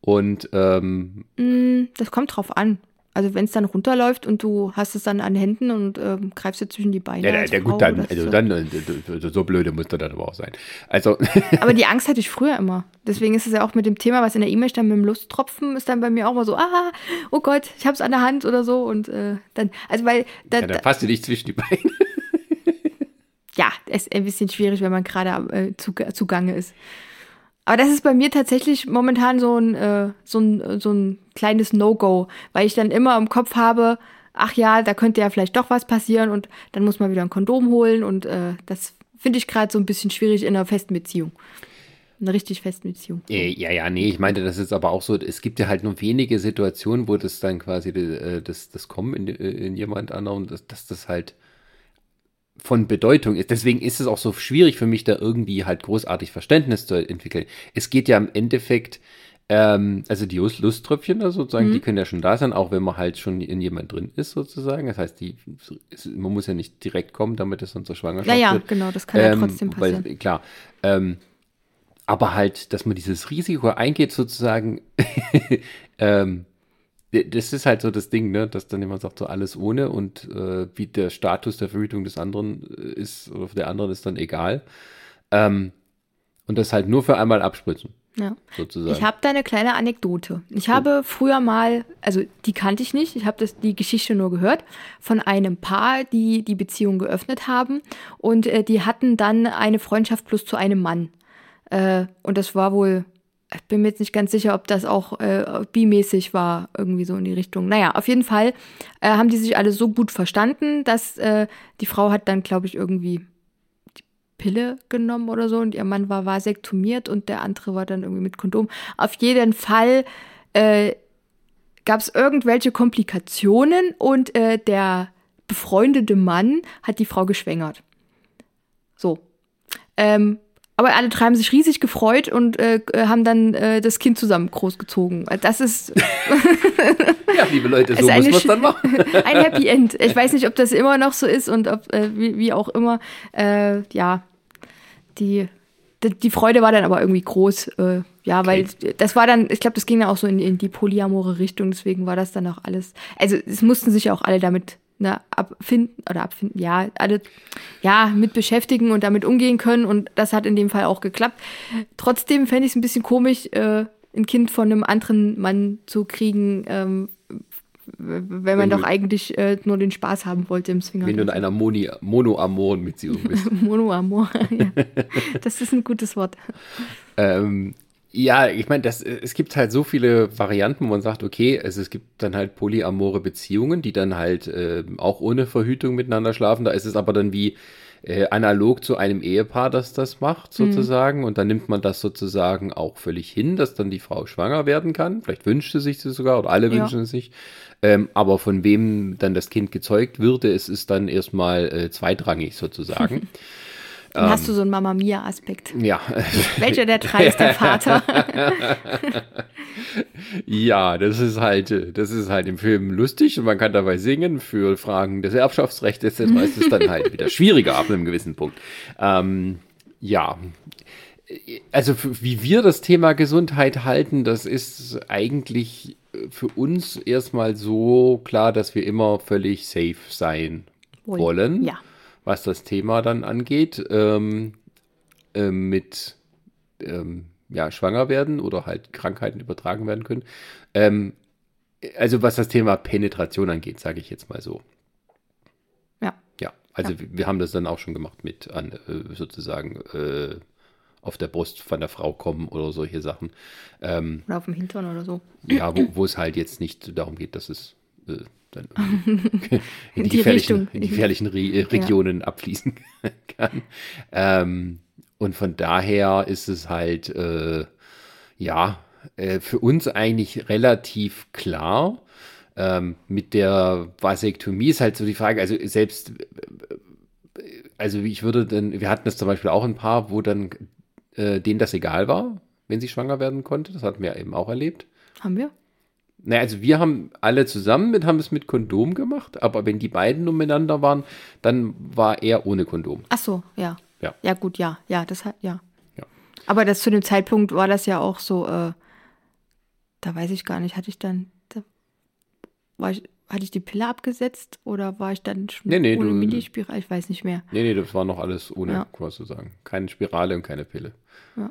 Und ähm, Mm, Das kommt drauf an. Also wenn es dann runterläuft und du hast es dann an Händen und ähm, greifst dir zwischen die Beine. ja, der, der gut, dann, das also so. dann, äh, so blöde muss der dann aber auch sein. Also, Aber die Angst hatte ich früher immer. Deswegen ist es ja auch mit dem Thema, was in der E-Mail stand, mit dem Lusttropfen, ist dann bei mir auch mal so, ah, oh Gott, ich hab's an der Hand oder so. Und äh, dann, also weil, da, ja, da, dann passt du nicht zwischen die Beine. ja, ist ein bisschen schwierig, wenn man gerade äh, zu, zugange ist. Aber das ist bei mir tatsächlich momentan so ein, äh, so ein, so ein kleines No-Go, weil ich dann immer im Kopf habe, ach ja, da könnte ja vielleicht doch was passieren und dann muss man wieder ein Kondom holen und äh, das finde ich gerade so ein bisschen schwierig in einer festen Beziehung. Eine richtig festen Beziehung. Äh, Ja, ja, nee, ich meinte, das ist aber auch so, es gibt ja halt nur wenige Situationen, wo das dann quasi äh, das, das Kommen in, in jemand anderem, dass, dass das halt von Bedeutung ist. Deswegen ist es auch so schwierig für mich, da irgendwie halt großartig Verständnis zu entwickeln. Es geht ja im Endeffekt, ähm, also die Lust- Lusttröpfchen da sozusagen, Mhm. die können ja schon da sein, auch wenn man halt schon in jemand drin ist sozusagen. Das heißt, die, man muss ja nicht direkt kommen, damit es dann zur Schwangerschaft Naja, wird. genau, das kann ja Ähm, trotzdem passieren. Weil, klar. Ähm, aber halt, dass man dieses Risiko eingeht, sozusagen, ähm, das ist halt so das Ding, ne, dass dann jemand sagt, so alles ohne und äh, wie der Status der Verhütung des anderen äh, ist oder der anderen ist dann egal. Ähm, und das halt nur für einmal abspritzen, ja. sozusagen. Ich habe da eine kleine Anekdote. Ich habe früher mal, also die kannte ich nicht, ich habe das die Geschichte nur gehört von einem Paar, die die Beziehung geöffnet haben und äh, die hatten dann eine Freundschaft plus zu einem Mann. Äh, und das war wohl, ich bin mir jetzt nicht ganz sicher, ob das auch äh, bimäßig war, irgendwie so in die Richtung. Naja, auf jeden Fall äh, haben die sich alle so gut verstanden, dass äh, die Frau hat dann, glaube ich, irgendwie Pille genommen oder so und ihr Mann war vasektomiert und der andere war dann irgendwie mit Kondom. Auf jeden Fall äh, gab es irgendwelche Komplikationen und äh, der befreundete Mann hat die Frau geschwängert. So. Ähm, aber alle drei haben sich riesig gefreut und äh, haben dann äh, das Kind zusammen großgezogen. Das ist. ja, liebe Leute, so muss man es dann machen. ein Happy End. Ich weiß nicht, ob das immer noch so ist und ob, äh, wie, wie, auch immer. Äh, ja, die, die, die, Freude war dann aber irgendwie groß. Äh, ja, weil okay. das war dann, ich glaube, das ging ja auch so in, in die polyamore Richtung, deswegen war das dann auch alles. Also, es mussten sich auch alle damit ne, abfinden oder abfinden, ja, alle ja, mit beschäftigen und damit umgehen können und das hat in dem Fall auch geklappt. Trotzdem fände ich es ein bisschen komisch, äh, ein Kind von einem anderen Mann zu kriegen, ähm, wenn man wenn doch eigentlich äh, nur den Spaß haben wollte im Swinger. Wenn du in einer Moni monoamoren Beziehung bist. Monoamor, ja. Das ist ein gutes Wort. ähm, ja, ich meine, es gibt halt so viele Varianten, wo man sagt, okay, also es gibt dann halt polyamore Beziehungen, die dann halt äh, auch ohne Verhütung miteinander schlafen. Da ist es aber dann wie äh, analog zu einem Ehepaar, das das macht, mhm. sozusagen. Mhm. Und dann nimmt man das sozusagen auch völlig hin, dass dann die Frau schwanger werden kann. Vielleicht wünscht sie sich das sogar oder alle ja. wünschen es sich. Ähm, aber von wem dann das Kind gezeugt würde, es ist dann erstmal äh, zweitrangig sozusagen. Dann ähm, hast du so einen Mama Mia-Aspekt. Ja. Welcher der drei ist der Vater? ja, das ist halt, das ist halt im Film lustig und man kann dabei singen. Für Fragen des Erbschaftsrechts etc. ist es dann halt wieder schwieriger ab einem gewissen Punkt. Ähm, ja. Also wie wir das Thema Gesundheit halten, das ist eigentlich für uns erstmal so klar, dass wir immer völlig safe sein wollen. Ja was das Thema dann angeht, ähm, äh, mit ähm, ja, schwanger werden oder halt Krankheiten übertragen werden können. Ähm, also was das Thema Penetration angeht, sage ich jetzt mal so. Ja. Ja, also ja. Wir, wir, haben das dann auch schon gemacht mit an, äh, sozusagen äh, auf der Brust von der Frau kommen oder solche Sachen. Ähm, oder auf dem Hintern oder so. Ja, wo, wo es halt jetzt nicht darum geht, dass es äh, dann in, die, die gefährlichen, in die gefährlichen Re äh, Regionen ja. abfließen kann. Ähm, und von daher ist es halt, äh, ja, äh, für uns eigentlich relativ klar. Ähm, mit der Vasektomie ist halt so die Frage, also selbst, also ich würde dann, wir hatten das zum Beispiel auch ein paar, wo dann äh, denen das egal war, wenn sie schwanger werden konnte. Das hatten wir eben auch erlebt. Haben wir? Naja, also wir haben alle zusammen mit, haben es mit Kondom gemacht, aber wenn die beiden umeinander waren, dann war er ohne Kondom. Ach so, ja. Ja. Ja, gut, ja. Ja, das hat, ja. ja. Aber das zu dem Zeitpunkt war das ja auch so, äh, da weiß ich gar nicht, hatte ich dann, da war ich, hatte ich die Pille abgesetzt oder war ich dann schon nee, nee, ohne Mini-Spirale? Ich weiß nicht mehr. Nee, nee, das war noch alles ohne, ja. zu sagen. Keine Spirale und keine Pille. Ja.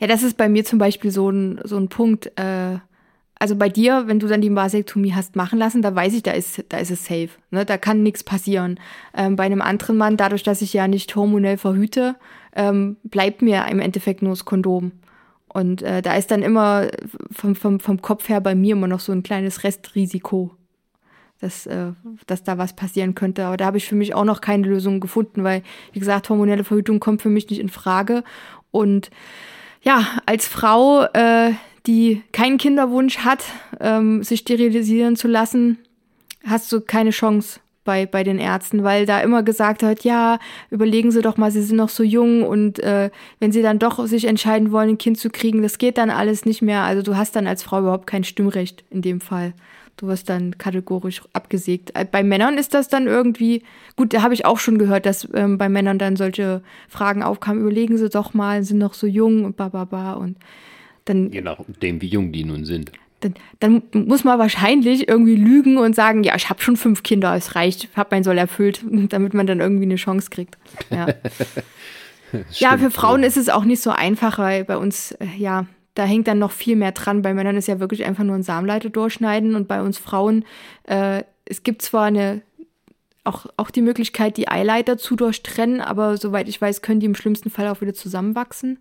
Ja, das ist bei mir zum Beispiel so ein, so ein Punkt, äh, also bei dir, wenn du dann die Vasektomie hast machen lassen, da weiß ich, da ist, da ist es safe. Ne? Da kann nichts passieren. Ähm, bei einem anderen Mann, dadurch, dass ich ja nicht hormonell verhüte, ähm, bleibt mir im Endeffekt nur das Kondom. Und äh, da ist dann immer vom, vom, vom Kopf her bei mir immer noch so ein kleines Restrisiko, dass, äh, dass da was passieren könnte. Aber da habe ich für mich auch noch keine Lösung gefunden, weil, wie gesagt, hormonelle Verhütung kommt für mich nicht in Frage. Und ja, als Frau, äh, die keinen Kinderwunsch hat, ähm, sich sterilisieren zu lassen, hast du keine Chance bei, bei den Ärzten, weil da immer gesagt wird, ja, überlegen Sie doch mal, Sie sind noch so jung und äh, wenn Sie dann doch sich entscheiden wollen, ein Kind zu kriegen, das geht dann alles nicht mehr. Also du hast dann als Frau überhaupt kein Stimmrecht in dem Fall. Du wirst dann kategorisch abgesägt. Äh, bei Männern ist das dann irgendwie, gut, da habe ich auch schon gehört, dass ähm, bei Männern dann solche Fragen aufkamen, überlegen Sie doch mal, sind noch so jung und bababa und dann. Je nachdem, wie jung die nun sind. Dann, dann muss man wahrscheinlich irgendwie lügen und sagen, ja, ich habe schon fünf Kinder, es reicht, habe mein Soll erfüllt, damit man dann irgendwie eine Chance kriegt. Ja, ja für Frauen ist es auch nicht so einfach, weil bei uns, äh, ja, da hängt dann noch viel mehr dran. Bei Männern ist ja wirklich einfach nur ein Samenleiter durchschneiden und bei uns Frauen, äh, es gibt zwar eine auch, auch die Möglichkeit, die Eileiter zu durchtrennen, aber soweit ich weiß, können die im schlimmsten Fall auch wieder zusammenwachsen.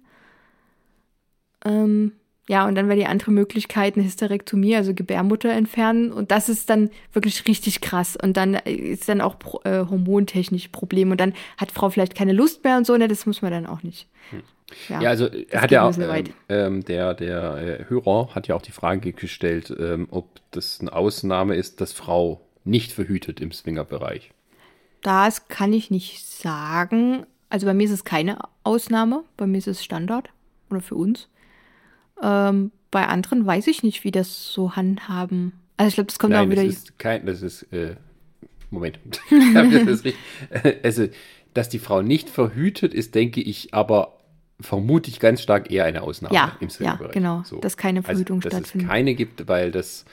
Ähm, Ja, und dann wäre die andere Möglichkeit eine Hysterektomie, also Gebärmutter entfernen. Und das ist dann wirklich richtig krass. Und dann ist dann auch äh, hormontechnisch Problem. Und dann hat Frau vielleicht keine Lust mehr und so. Ne, das muss man dann auch nicht. Hm. Ja, ja, also hat ja auch, ähm, ähm, der, der äh, Hörer hat ja auch die Frage gestellt, ähm, ob das eine Ausnahme ist, dass Frau nicht verhütet im Swingerbereich. Das kann ich nicht sagen. Also bei mir ist es keine Ausnahme, bei mir ist es Standard oder für uns. Ähm, bei anderen weiß ich nicht, wie das so handhaben. Also ich glaube, das kommt Nein, auch wieder. Das ist kein, das ist, äh, Moment. das. Also, dass die Frau nicht verhütet, ist, denke ich, aber vermute ich ganz stark eher eine Ausnahme ja, im Ja, genau, so. dass keine Verhütung also, dass stattfindet. Dass es keine gibt, weil das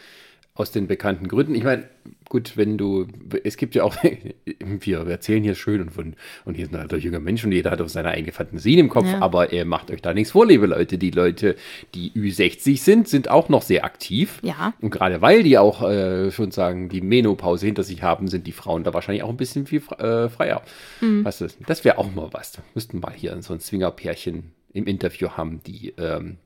aus den bekannten Gründen. Ich meine, gut, wenn du, es gibt ja auch, wir erzählen hier schön und von, und hier sind halt junge Menschen, jeder hat auch seine eigene Fantasien im Kopf, ja. aber er macht euch da nichts vor, liebe Leute. Die Leute, die Ü60 sind, sind auch noch sehr aktiv. Ja. Und gerade weil die auch äh, schon sagen, die Menopause hinter sich haben, sind die Frauen da wahrscheinlich auch ein bisschen viel äh, freier. Mhm. Was ist, das wäre auch mal was. Wir müssten mal hier so ein Zwingerpärchen im Interview haben, die ähm,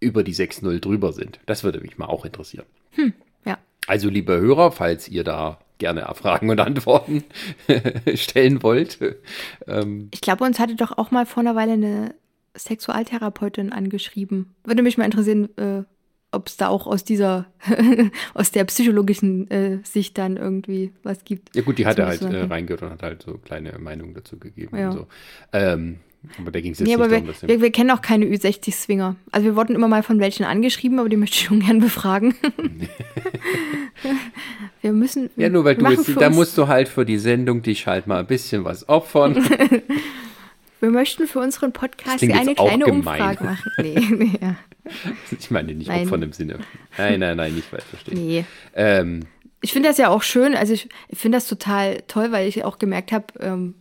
über die 6-0 drüber sind. Das würde mich mal auch interessieren. Hm, ja. Also, liebe Hörer, falls ihr da gerne Fragen und Antworten stellen wollt. Ähm, ich glaube, uns hatte doch auch mal vor einer Weile eine Sexualtherapeutin angeschrieben. Würde mich mal interessieren, äh, ob es da auch aus dieser, aus der psychologischen äh, Sicht dann irgendwie was gibt. Ja gut, die hat er halt äh, reingehört und hat halt so kleine Meinungen dazu gegeben ja. und so. Ähm, aber da ging es jetzt nee, nicht darum, wir, wir, wir, kennen auch keine Ü60-Swinger. Also wir wurden immer mal von welchen angeschrieben, aber die möchte ich schon gern befragen. wir müssen. Ja, nur weil du jetzt, da musst du halt für die Sendung dich halt mal ein bisschen was opfern. wir möchten für unseren Podcast eine kleine Umfrage machen. Nee, nee, ja. Ich meine nicht nein. opfern im Sinne. Nein, nein, nein, nicht falsch verstehen. Nee. Ähm, ich finde das ja auch schön, also ich, ich finde das total toll, weil ich auch gemerkt habe, ähm,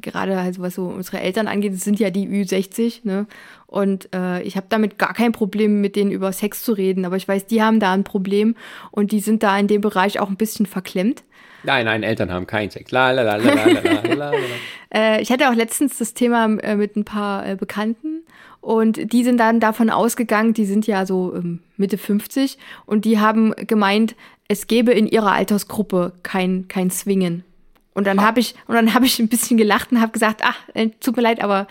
gerade halt was so unsere Eltern angeht, sind ja die Ü60, ne? Und äh, ich habe damit gar kein Problem, mit denen über Sex zu reden, aber ich weiß, die haben da ein Problem und die sind da in dem Bereich auch ein bisschen verklemmt. Nein, nein, Eltern haben keinen Sex. La, la, la, la, la, la, la, äh, ich hatte auch letztens das Thema äh, mit ein paar äh, Bekannten und die sind dann davon ausgegangen, die sind ja so ähm, Mitte 50 und die haben gemeint, es gäbe in ihrer Altersgruppe kein, kein Swingen. Und dann habe ich und dann habe ich ein bisschen gelacht und habe gesagt, ach, äh, tut mir leid, aber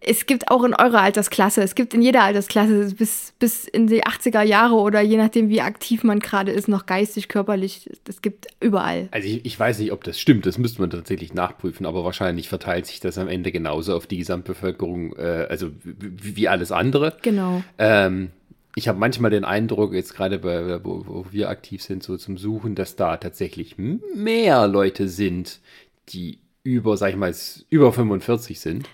es gibt auch in eurer Altersklasse, es gibt in jeder Altersklasse bis, bis in die 80er Jahre oder je nachdem, wie aktiv man gerade ist, noch geistig, körperlich, es gibt überall. Also ich, ich, weiß nicht, ob das stimmt, das müsste man tatsächlich nachprüfen, aber wahrscheinlich verteilt sich das am Ende genauso auf die Gesamtbevölkerung, äh, also wie, wie, alles andere. Genau. Ähm, ich habe manchmal den Eindruck, jetzt gerade bei, wo, wo, wir aktiv sind, so zum Suchen, dass da tatsächlich mehr Leute sind, die über, sag ich mal, über 45 sind.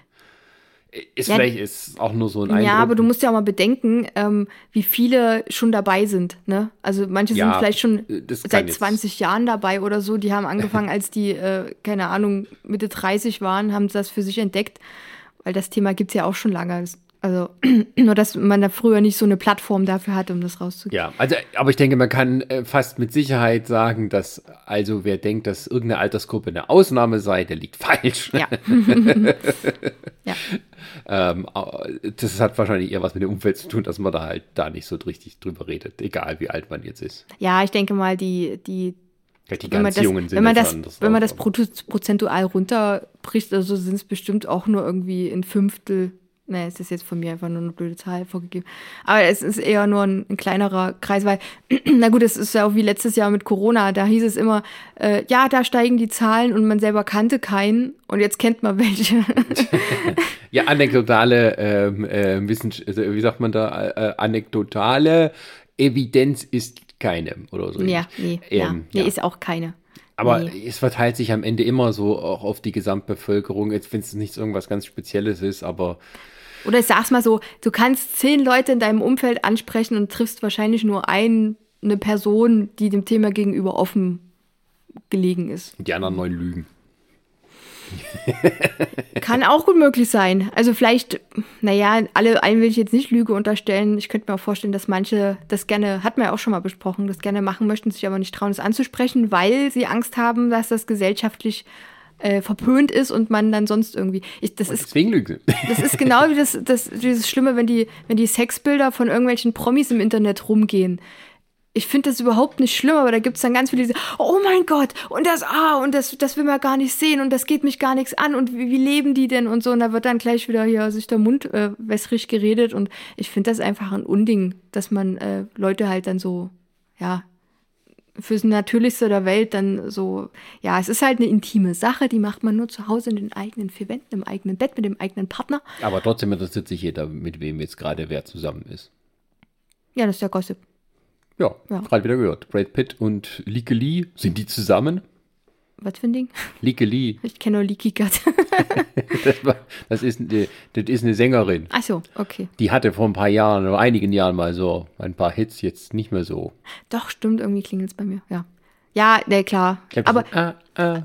Ist ja, vielleicht ist auch nur so ein Eindruck. Ja, aber du musst ja auch mal bedenken, ähm, wie viele schon dabei sind. Ne? Also manche ja, sind vielleicht schon äh, seit 20 Jahren dabei oder so. Die haben angefangen, als die, äh, keine Ahnung, Mitte 30 waren, haben das für sich entdeckt. Weil das Thema gibt es ja auch schon lange. Das also nur, dass man da früher nicht so eine Plattform dafür hatte, um das rauszugeben. Ja, also, aber ich denke, man kann äh, fast mit Sicherheit sagen, dass also wer denkt, dass irgendeine Altersgruppe eine Ausnahme sei, der liegt falsch. Ja. ja. Ähm, das hat wahrscheinlich eher was mit dem Umfeld zu tun, dass man da halt da nicht so richtig drüber redet, egal wie alt man jetzt ist. Ja, ich denke mal, die, die die ganz das, Jungen sind wenn man das, wenn man das prozentual runterbricht, also sind es bestimmt auch nur irgendwie ein Fünftel Nee, es ist jetzt von mir einfach nur eine blöde Zahl vorgegeben. Aber es ist eher nur ein, ein kleinerer Kreis, weil, na gut, es ist ja auch wie letztes Jahr mit Corona. Da hieß es immer, äh, ja, da steigen die Zahlen und man selber kannte keinen und jetzt kennt man welche. ja, anekdotale ähm, äh, Wissenschaft, also, wie sagt man da, äh, anekdotale Evidenz ist keine oder so. Ja, nee, ähm, ja, nee ja. ist auch keine. Aber nee. es verteilt sich am Ende immer so auch auf die Gesamtbevölkerung, jetzt wenn es nicht irgendwas ganz Spezielles ist, aber oder ich sag's mal so, du kannst zehn Leute in deinem Umfeld ansprechen und triffst wahrscheinlich nur ein, eine Person, die dem Thema gegenüber offen gelegen ist. Die anderen neun lügen. Kann auch gut möglich sein. Also vielleicht, naja, alle, allen will ich jetzt nicht Lüge unterstellen. Ich könnte mir auch vorstellen, dass manche das gerne, hat man ja auch schon mal besprochen, das gerne machen möchten, sich aber nicht trauen, es anzusprechen, weil sie Angst haben, dass das gesellschaftlich äh, verpönt ist und man dann sonst irgendwie. Ich, das Und ist deswegen lügen sie. das ist genau wie das, das, dieses Schlimme, wenn die, wenn die Sexbilder von irgendwelchen Promis im Internet rumgehen. Ich finde das überhaupt nicht schlimm, aber da gibt es dann ganz viele, die sagen, oh mein Gott, und das, ah, und das, das will man gar nicht sehen und das geht mich gar nichts an und wie, wie leben die denn und so. Und da wird dann gleich wieder hier sich der Mund äh, wässrig geredet und ich finde das einfach ein Unding, dass man äh, Leute halt dann so, ja, fürs Natürlichste der Welt dann so, ja, es ist halt eine intime Sache, die macht man nur zu Hause in den eigenen vier Wänden, im eigenen Bett mit dem eigenen Partner. Aber trotzdem interessiert sich jeder, mit wem jetzt gerade wer zusammen ist. Ja, das ist ja Gossip. Ja, Ja. gerade wieder gehört. Brad Pitt und Leeke Lee, sind die zusammen? Was für ein Ding? Leeke Lee, Ich kenne nur Leaky Gut. das, war, das, ist, eine- das ist eine Sängerin. Ach so, okay. Die hatte vor ein paar Jahren oder einigen Jahren mal so ein paar Hits, jetzt nicht mehr so. Doch, stimmt, irgendwie klingelt es bei mir, ja. Ja, ne, klar. Glaub, Aber ah, ah,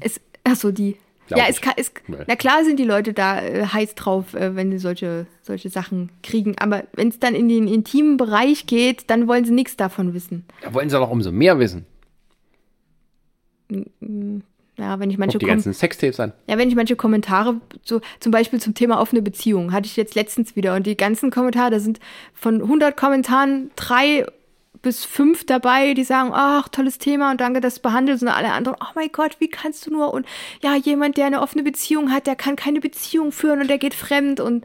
es, ach so, die. Ja, es kann, es, na klar sind die Leute da äh, heiß drauf, äh, wenn sie solche, solche Sachen kriegen. Aber wenn es dann in den intimen Bereich geht, dann wollen sie nichts davon wissen. Da wollen sie doch umso mehr wissen. Ja, wenn ich Guck manche die Kom ganzen Sextapes an. ja, wenn ich manche Kommentare, so, zum Beispiel zum Thema offene Beziehung, hatte ich jetzt letztens wieder. Und die ganzen Kommentare, da sind von 100 Kommentaren drei bis fünf dabei, die sagen, ach, tolles Thema und danke, dass du behandelst. Und alle anderen, oh mein Gott, wie kannst du nur? Und ja, jemand, der eine offene Beziehung hat, der kann keine Beziehung führen und der geht fremd. Und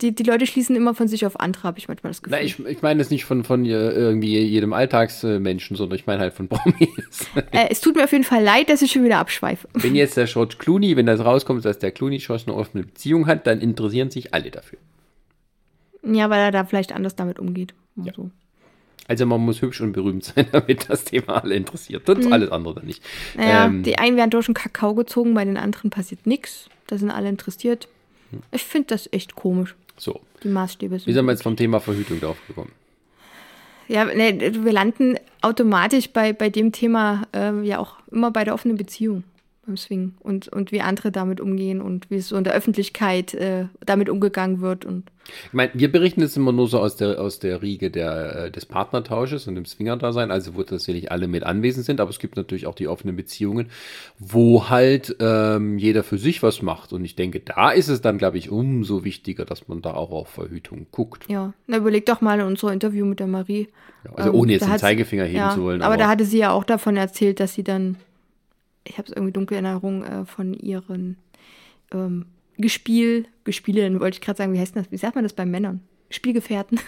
die, die Leute schließen immer von sich auf andere, habe ich manchmal das Gefühl. Na, ich, ich meine das nicht von, von irgendwie jedem Alltagsmenschen, sondern ich meine halt von Promis. äh, es tut mir auf jeden Fall leid, dass ich schon wieder abschweife. wenn jetzt der George Clooney, wenn das rauskommt, dass der Clooney schon eine offene Beziehung hat, dann interessieren sich alle dafür. Ja, weil er da vielleicht anders damit umgeht. Ja. So. Also man muss hübsch und berühmt sein, damit das Thema alle interessiert. Sonst alles andere dann nicht. Naja, Ähm, die einen werden durch den Kakao gezogen, bei den anderen passiert nichts. Da sind alle interessiert. Ich finde das echt komisch. so, Die Maßstäbe wie sind. sind wir jetzt vom Thema Verhütung drauf gekommen? Ja, ne, wir landen automatisch bei, bei dem Thema äh, ja auch immer bei der offenen Beziehung beim Swing und, und wie andere damit umgehen und wie es so in der Öffentlichkeit äh, damit umgegangen wird. Und Ich meine, wir berichten jetzt immer nur so aus der, aus der Riege der, äh, des Partnertausches und dem Swinger-Dasein, also wo tatsächlich alle mit anwesend sind, aber es gibt natürlich auch die offenen Beziehungen, wo halt ähm, jeder für sich was macht. Und ich denke, da ist es dann, glaube ich, umso wichtiger, dass man da auch auf Verhütung guckt. ja, na, überleg doch mal in unser Interview mit der Marie. Ja, also Ähm, ohne jetzt den Zeigefinger heben ja, zu wollen. Aber, da hatte sie ja auch davon erzählt, dass sie dann, ich habe es irgendwie dunkel in Erinnerung, äh, von ihren ähm, Gespiel, Gespielinnen wollte ich gerade sagen, wie heißt das? Wie sagt man das bei Männern? Spielgefährten.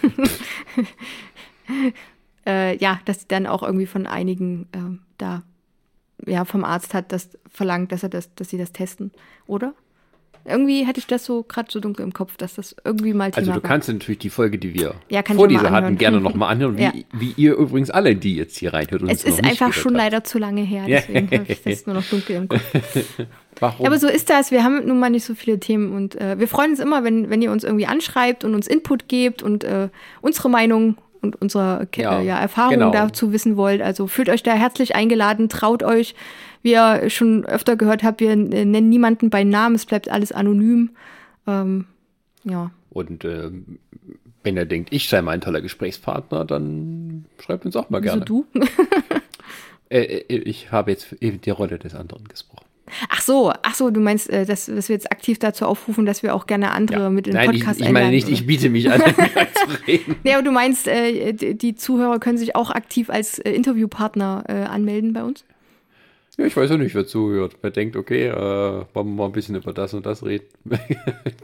äh, ja, dass sie dann auch irgendwie von einigen ähm, da, ja, vom Arzt hat das verlangt, dass er das, dass sie das testen, oder? Irgendwie hatte ich das so gerade so dunkel im Kopf, dass das irgendwie mal Thema Also du war. kannst natürlich die Folge, die wir Ja, vor dieser hatten, gerne nochmal anhören, wie, Ja. wie ihr übrigens alle, die jetzt hier reinhört. Und Es ist einfach schon habt. leider zu lange her, deswegen habe ich das nur noch dunkel im Kopf. Warum? Ja, aber so ist das. Wir haben nun mal nicht so viele Themen und äh, wir freuen uns immer, wenn, wenn ihr uns irgendwie anschreibt und uns Input gebt und äh, unsere Meinung und unsere Ja, ja, Erfahrungen genau. dazu wissen wollt. Also fühlt euch da herzlich eingeladen, traut euch. Wie ihr schon öfter gehört habt, wir äh, nennen niemanden bei Namen, es bleibt alles anonym. Ähm, ja. Und ähm, wenn er denkt, ich sei mal ein toller Gesprächspartner, dann schreibt uns auch mal Wieso gerne. du? Äh, äh, ich habe jetzt eben die Rolle des anderen gesprochen. Ach so, ach so, du meinst, äh, dass, dass wir jetzt aktiv dazu aufrufen, dass wir auch gerne andere mit in den Nein, ich, Podcast ich meine nicht, ich biete mich an, zu reden. Ja, aber du meinst, äh, die, Zuhörer können sich auch aktiv als äh, Interviewpartner äh, anmelden bei uns? Ja, ich weiß ja nicht, wer zuhört. Wer denkt, okay, äh, wollen wir mal ein bisschen über das und das reden?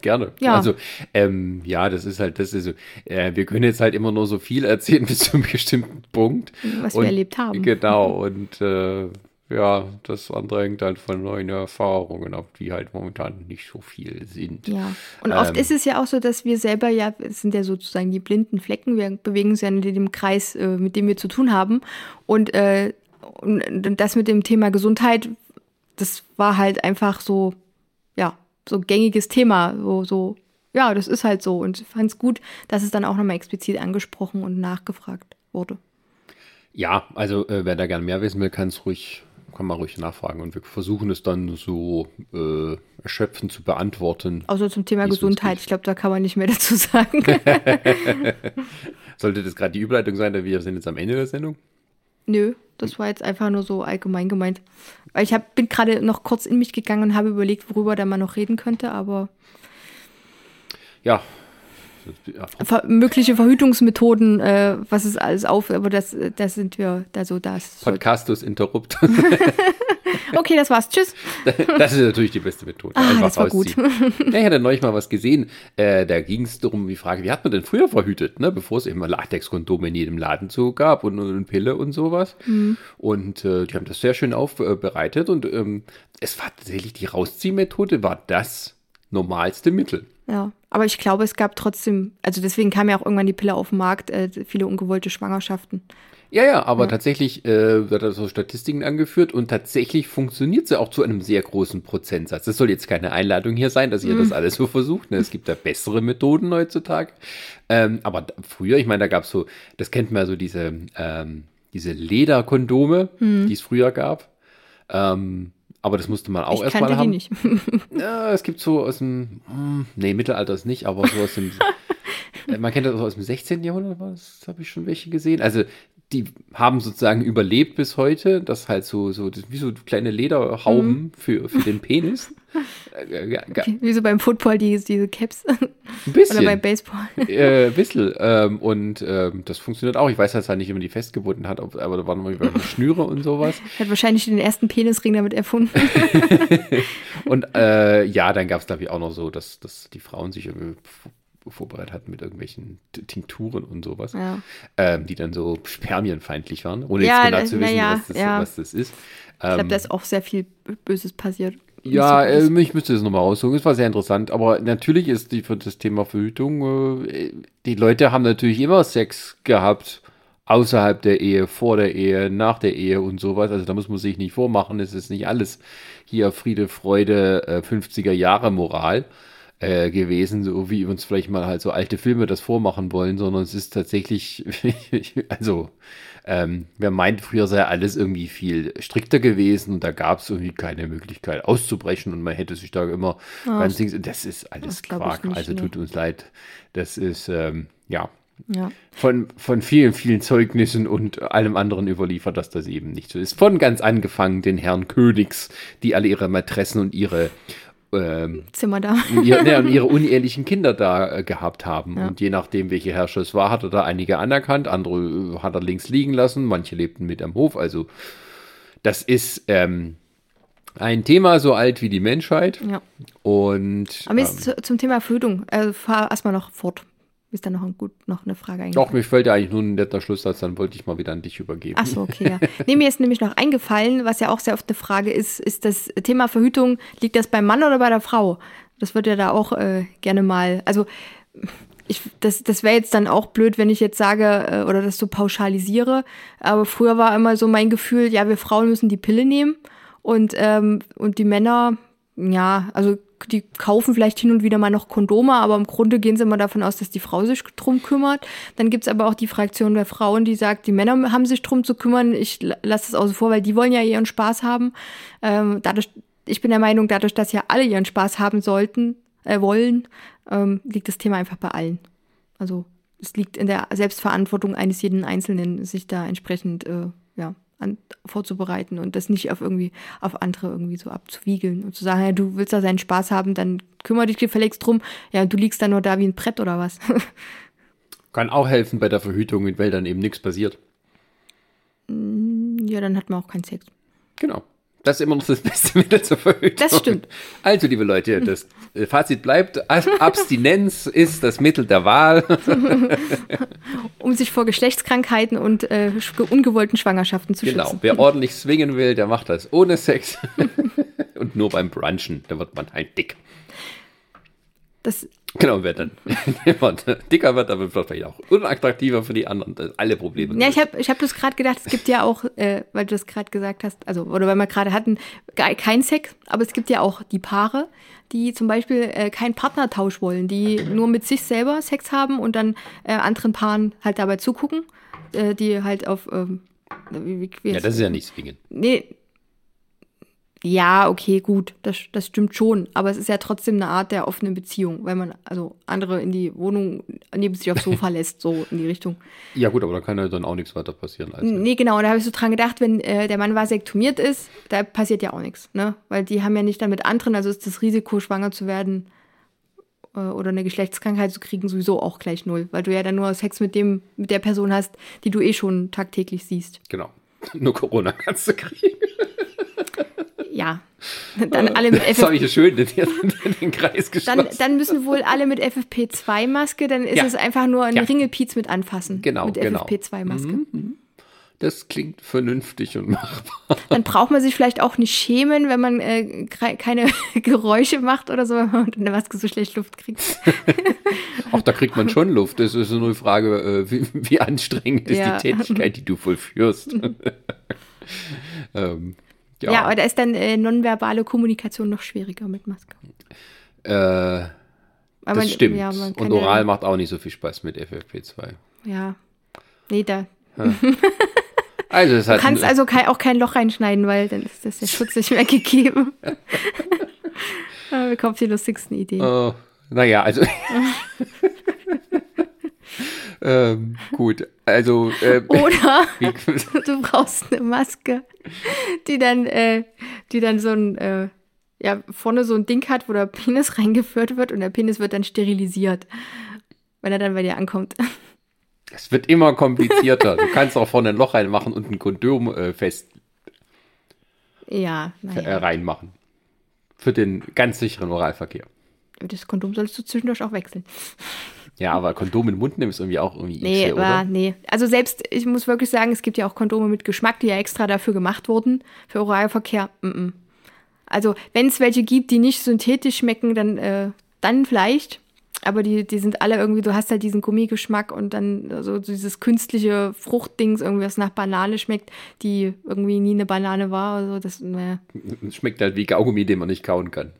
Gerne. Ja. Also, ähm, ja, das ist halt, das ist so, äh, wir können jetzt halt immer nur so viel erzählen bis zu einem bestimmten Punkt. Was wir erlebt haben. Genau, und äh, ja, das andere hängt halt von neuen Erfahrungen ab, die halt momentan nicht so viel sind. Ja. Und oft Ähm. ist es ja auch so, dass wir selber ja, es sind ja sozusagen die blinden Flecken, wir bewegen uns ja in dem Kreis, äh, mit dem wir zu tun haben. Und, äh, und das mit dem Thema Gesundheit, das war halt einfach so, ja, so gängiges Thema. So, so ja, das ist halt so. Und ich fand es gut, dass es dann auch nochmal explizit angesprochen und nachgefragt wurde. Ja, also äh, wer da gern mehr wissen will, kann es ruhig, kann man ruhig nachfragen und wir versuchen es dann so äh, erschöpfend zu beantworten. Außer zum Thema Gesundheit. Ich glaube, da kann man nicht mehr dazu sagen. Sollte das gerade die Überleitung sein, denn wir sind jetzt am Ende der Sendung? Nö, das war jetzt einfach nur so allgemein gemeint. Weil ich hab, bin gerade noch kurz in mich gegangen und habe überlegt, worüber da man noch reden könnte, aber Ja. Ver mögliche Verhütungsmethoden, äh, was ist alles auf, aber das, äh, das sind wir da so, das. Podcastus interrupt. Okay, das war's. Tschüss. Das ist natürlich die beste Methode. Ah, Einfach das war gut. rausziehen. Ja, ich hatte neulich mal was gesehen. Äh, da ging es darum, die Frage, wie hat man denn früher verhütet, ne? bevor es eben Latexkondome in jedem Laden so gab und, und Pille und sowas. Mhm. Und äh, die haben das sehr schön aufbereitet und ähm, es war tatsächlich die Rausziehmethode, war das normalste Mittel. Ja, aber ich glaube, es gab trotzdem, also deswegen kam ja auch irgendwann die Pille auf den Markt, äh, viele ungewollte Schwangerschaften. Ja, ja, aber tatsächlich äh, wird da so Statistiken angeführt und tatsächlich funktioniert sie auch zu einem sehr großen Prozentsatz. Das soll jetzt keine Einladung hier sein, dass ihr das alles so versucht. Ne? Es gibt da bessere Methoden heutzutage. Ähm, aber früher, ich meine, da gab es so, das kennt man ja so diese, ähm, diese Lederkondome, die es früher gab. Ähm, aber das musste man auch ich erstmal kannte die haben. nicht. Ja, es gibt so aus dem, hm, nee, Mittelalter ist nicht, aber so aus dem, man kennt das aus dem 16. Jahrhundert, das habe ich schon welche gesehen. Also die haben sozusagen überlebt bis heute, das halt so, so wie so kleine Lederhauben für, für den Penis. Äh, ga- Wie so beim Football, die, diese Caps. Ein Oder bisschen. beim Baseball. äh, bisschen. Ähm, und ähm, das funktioniert auch. Ich weiß, dass er nicht immer die festgebunden hat, ob, aber da waren immer Schnüre und sowas. Hat wahrscheinlich den ersten Penisring damit erfunden. Und äh, ja, dann gab es, glaube ich, auch noch so, dass, dass die Frauen sich irgendwie vorbereitet hatten mit irgendwelchen Tinkturen und sowas, Ja. ähm, die dann so spermienfeindlich waren, ohne Ja, jetzt genau zu wissen, ja, was, das, was das ist. Ich glaube, Ähm, da ist auch sehr viel Böses passiert. Ja, äh, ich müsste das nochmal raussuchen. Es war sehr interessant. Aber natürlich ist die, für das Thema Verhütung, äh, die Leute haben natürlich immer Sex gehabt. Außerhalb der Ehe, vor der Ehe, nach der Ehe und sowas. Also da muss man sich nicht vormachen. Es ist nicht alles hier Friede, Freude, äh, 50er Jahre Moral äh, gewesen, so wie uns vielleicht mal halt so alte Filme das vormachen wollen, sondern es ist tatsächlich, also ähm, wer meint, früher sei alles irgendwie viel strikter gewesen und da gab es irgendwie keine Möglichkeit auszubrechen und man hätte sich da immer ganz Dings, das ist alles das Quark, nicht, also nee. tut uns leid. Das ist, ähm, ja, Ja. von, von vielen, vielen Zeugnissen und allem anderen überliefert, dass das eben nicht so ist. Von ganz angefangen den Herren Königs, die alle ihre Matressen und ihre ähm, Zimmer da. ihr, ne, und ihre unehelichen Kinder da äh, gehabt haben. Ja. Und je nachdem, welche Herrscher es war, hat er da einige anerkannt, andere äh, hat er links liegen lassen, manche lebten mit am Hof. Also das ist ähm, ein Thema so alt wie die Menschheit. Ja. Und Aber mir ähm, zum Thema Verhütung, also fahr erstmal noch fort. Ist da noch, ein, gut, noch eine Frage doch, eingefallen? mir fällt ja eigentlich nur ein netter Schlusssatz, dann wollte ich mal wieder an dich übergeben. Ach so, okay, ja. Nee, mir ist nämlich noch eingefallen, was ja auch sehr oft eine Frage ist, ist das Thema Verhütung, liegt das beim Mann oder bei der Frau? Das wird ja da auch äh, gerne mal, also ich, das, das wäre jetzt dann auch blöd, wenn ich jetzt sage äh, oder das so pauschalisiere, aber früher war immer so mein Gefühl, ja, wir Frauen müssen die Pille nehmen und, ähm, und die Männer, ja, also die kaufen vielleicht hin und wieder mal noch Kondome, aber im Grunde gehen sie immer davon aus, dass die Frau sich drum kümmert. Dann gibt's aber auch die Fraktion der Frauen, die sagt, die Männer haben sich drum zu kümmern. Ich la- lasse das außen vor, weil die wollen ja ihren Spaß haben. Ähm, dadurch, ich bin der Meinung, dadurch, dass ja alle ihren Spaß haben sollten, äh, wollen, ähm, liegt das Thema einfach bei allen. Also es liegt in der Selbstverantwortung eines jeden Einzelnen, sich da entsprechend äh, ja, an, vorzubereiten und das nicht auf irgendwie auf andere irgendwie so abzuwiegeln und zu sagen, ja, du willst da seinen Spaß haben, dann kümmere dich gefälligst drum. Ja, du liegst da nur da wie ein Brett oder was. Kann auch helfen bei der Verhütung, weil dann eben nichts passiert. ja, dann hat man auch keinen Sex. Genau. Das ist immer noch das beste Mittel zur Verhütung. Das stimmt. Also, liebe Leute, das Fazit bleibt, Ab- Abstinenz ist das Mittel der Wahl. Um sich vor Geschlechtskrankheiten und äh, ungewollten Schwangerschaften zu Genau. schützen. Wer ordentlich swingen will, der macht das ohne Sex. Und nur beim Brunchen, da wird man halt dick. Das, Genau, wer dann jemand dicker wird, dann wird vielleicht auch unattraktiver für die anderen. Das alle Probleme. ja, ich habe ich hab das gerade gedacht, es gibt ja auch, äh, weil du das gerade gesagt hast, also, oder weil wir gerade hatten, kein Sex, aber es gibt ja auch die Paare, die zum Beispiel äh, keinen Partnertausch wollen, die nur mit sich selber Sex haben und dann äh, anderen Paaren halt dabei zugucken, äh, die halt auf, ähm, wie, wie, wie ja, das ist ja nicht swingen. Nee. Ja, okay, gut, das, das stimmt schon. Aber es ist ja trotzdem eine Art der offenen Beziehung, weil man also andere in die Wohnung neben sich aufs Sofa lässt, so in die Richtung. Ja gut, aber da kann ja dann auch nichts weiter passieren. Also. Nee, genau, und da habe ich so dran gedacht, wenn äh, der Mann vasektomiert ist, da passiert ja auch nichts, ne? Weil die haben ja nicht dann mit anderen, also ist das Risiko, schwanger zu werden äh, oder eine Geschlechtskrankheit zu kriegen, sowieso auch gleich null. Weil du ja dann nur Sex mit dem, mit der Person hast, die du eh schon tagtäglich siehst. Genau. Nur Corona kannst du kriegen. Ja. Dann alle mit Das habe ich FFP2. schön den, den Kreis geschlossen. Dann, dann müssen wohl alle mit FFP2-Maske, dann ist Ja. es einfach nur ein Ja. Ringelpiez mit anfassen. Genau, Mit genau. FFP2-Maske. Das klingt vernünftig und machbar. Dann braucht man sich vielleicht auch nicht schämen, wenn man äh, keine Geräusche macht oder so, wenn man mit der Maske so schlecht Luft kriegt. Auch da kriegt man schon Luft. Das ist nur die Frage, äh, wie, wie anstrengend ist Ja. die Tätigkeit, die du vollführst. ähm, ja, Ja, aber da ist dann äh, nonverbale Kommunikation noch schwieriger mit Maske. äh, das man- stimmt. Ja, und oral ja, macht auch nicht so viel Spaß mit FFP2. ja. Nee, da. Also, es Du hat kannst also kein, auch kein Loch reinschneiden, weil dann ist das der Schutz nicht mehr gegeben. Da bekommt die lustigsten Ideen. Äh, naja, also. ähm, gut, also. Äh, Oder du brauchst eine Maske, die dann, äh, die dann so ein, äh, ja, vorne so ein Ding hat, wo der Penis reingeführt wird und der Penis wird dann sterilisiert, wenn er dann bei dir ankommt. es wird immer komplizierter. Du kannst auch vorne ein Loch reinmachen und ein Kondom äh, fest Ja, äh, naja. reinmachen. Für den ganz sicheren Oralverkehr. Das Kondom solltest du zwischendurch auch wechseln. Ja, aber Kondom in den Mund nehmen ist irgendwie auch irgendwie Nee, Ische, war, oder? nee. Also selbst, ich muss wirklich sagen, es gibt ja auch Kondome mit Geschmack, die ja extra dafür gemacht wurden, für Oralverkehr. Mm -mm. Also, wenn es welche gibt, die nicht synthetisch schmecken, dann, äh, dann vielleicht. Aber die, die sind alle irgendwie, du hast halt diesen Gummigeschmack und dann so dieses künstliche Fruchtdings, irgendwie was nach Banane schmeckt, die irgendwie nie eine Banane war. Also das, naja. Schmeckt halt wie Kaugummi, den man nicht kauen kann.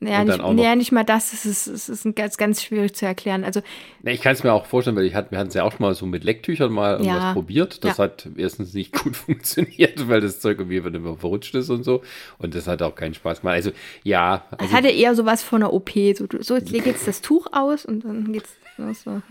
Und dann nicht, auch noch- naja, nicht mal das, es ist, es ist ganz, ganz schwierig zu erklären. Also, Na, ich kann es mir auch vorstellen, weil ich hat, wir hatten es ja auch schon mal so mit Lecktüchern mal irgendwas Ja. probiert. Das Ja. hat erstens nicht gut funktioniert, weil das Zeug irgendwie immer verrutscht ist und so. Und das hat auch keinen Spaß gemacht. Also ja, Es also, hatte eher sowas von einer OP. So, so jetzt leg jetzt das Tuch aus und dann geht's. So.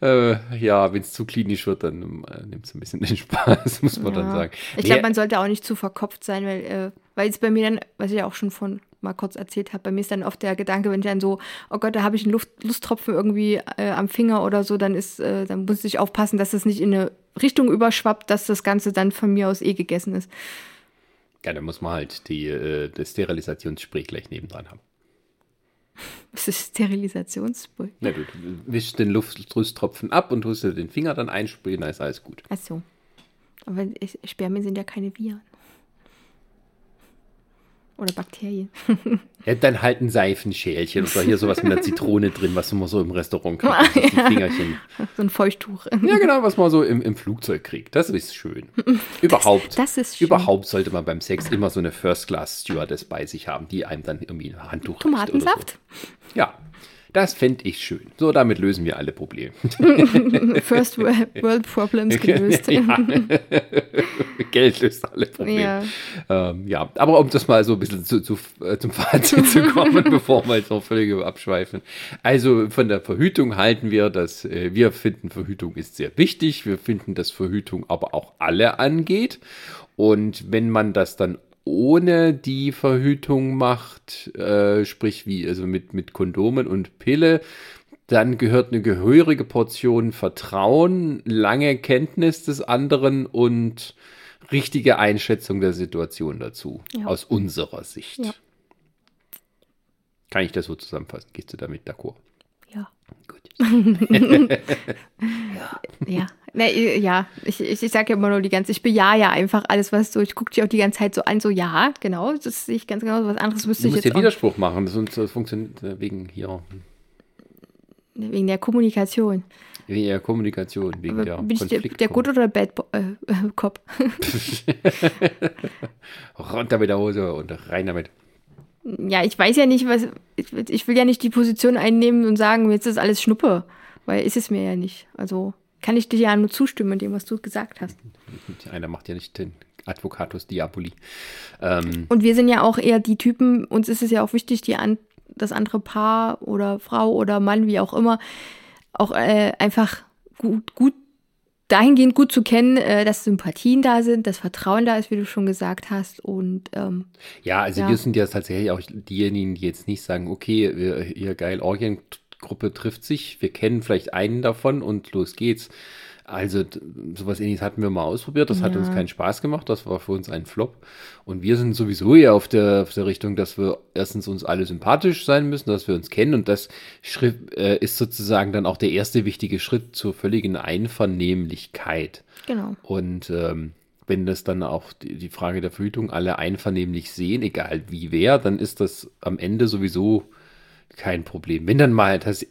äh, ja, wenn es zu klinisch wird, dann äh, nimmt es ein bisschen den Spaß, muss man dann Ja. sagen. Ich glaube, man sollte auch nicht zu verkopft sein, weil, äh, weil es bei mir dann, was ich ja auch schon von mal kurz erzählt habe, bei mir ist dann oft der Gedanke, wenn ich dann so, oh Gott, da habe ich einen Luft, Lusttropfen irgendwie äh, am Finger oder so, dann ist, äh, dann muss ich aufpassen, dass das nicht in eine Richtung überschwappt, dass das Ganze dann von mir aus eh gegessen ist. ja, dann muss man halt die, äh, das Sterilisationsspray gleich nebendran haben. Das ist Sterilisationsspray. Ja, du, wischst den Luftrüsttropfen ab und tust den Finger dann einsprühen, dann ist alles gut. Ach so. Aber Spermien sind ja keine Viren. Oder Bakterien. Ja, dann halt ein Seifenschälchen oder hier sowas mit einer Zitrone drin, was man so im Restaurant kriegt. Das ist ein Fingerchen. so ein Feuchttuch. Ja, genau, was man so im, im Flugzeug kriegt. Das ist schön. Überhaupt. das ist schön. Überhaupt sollte man beim Sex immer so eine First-Class-Stewardess bei sich haben, die einem dann irgendwie ein Handtuch Tomatensaft? So. Ja, das fände ich schön. So, damit lösen wir alle Probleme. First World Problems gelöst. ja. Geld löst alle Probleme. Ja. Ähm, ja, aber um das mal so ein bisschen zu, zu, äh, zum Fazit zu kommen, bevor wir jetzt noch völlig abschweifen. Also von der Verhütung halten wir, dass äh, wir finden, Verhütung ist sehr wichtig. Wir finden, dass Verhütung aber auch alle angeht. Und wenn man das dann ohne die Verhütung macht, äh, sprich wie also mit, mit Kondomen und Pille, dann gehört eine gehörige Portion Vertrauen, lange Kenntnis des anderen und richtige Einschätzung der Situation dazu, Ja. aus unserer Sicht. Ja. Kann ich das so zusammenfassen? Gehst du damit d'accord? Ja. Gut. Ja. Nee, ja, ich, ich, ich sage ja immer nur die ganze, ich bejahe ja einfach alles, was so, ich gucke dich auch die ganze Zeit so an, so ja, genau, das sehe ich ganz genau, was anderes wüsste Du ich musst jetzt dir auch, Widerspruch machen, sonst das funktioniert äh, wegen hier, wegen der Kommunikation. wegen der Kommunikation, wegen Aber der bin ich der, der Good oder der Bad Bo äh, äh, Cop? Runter mit der Hose und rein damit. Ja, ich weiß ja nicht, was, ich, ich will ja nicht die Position einnehmen und sagen, jetzt ist alles Schnuppe, weil ist es mir ja nicht. Also kann ich dir ja nur zustimmen in dem, was du gesagt hast. Einer macht ja nicht den Advocatus Diaboli. Ähm, Und wir sind ja auch eher die Typen, uns ist es ja auch wichtig, die an, das andere Paar oder Frau oder Mann, wie auch immer, auch äh, einfach gut, gut dahingehend gut zu kennen, äh, dass Sympathien da sind, dass Vertrauen da ist, wie du schon gesagt hast. Und ähm, ja, also Ja. wir sind ja tatsächlich auch diejenigen, die jetzt nicht sagen, okay, wir, hier geil, Orgiengruppe trifft sich, wir kennen vielleicht einen davon und los geht's. Also sowas ähnliches hatten wir mal ausprobiert, das hat Ja. uns keinen Spaß gemacht, das war für uns ein Flop. Und wir sind sowieso eher auf der, auf der Richtung, dass wir erstens uns alle sympathisch sein müssen, dass wir uns kennen und das Schritt, äh, ist sozusagen dann auch der erste wichtige Schritt zur völligen Einvernehmlichkeit. genau. Und ähm, wenn das dann auch die, die Frage der Verhütung alle einvernehmlich sehen, egal wie wer, dann ist das am Ende sowieso kein Problem. Wenn dann mal das,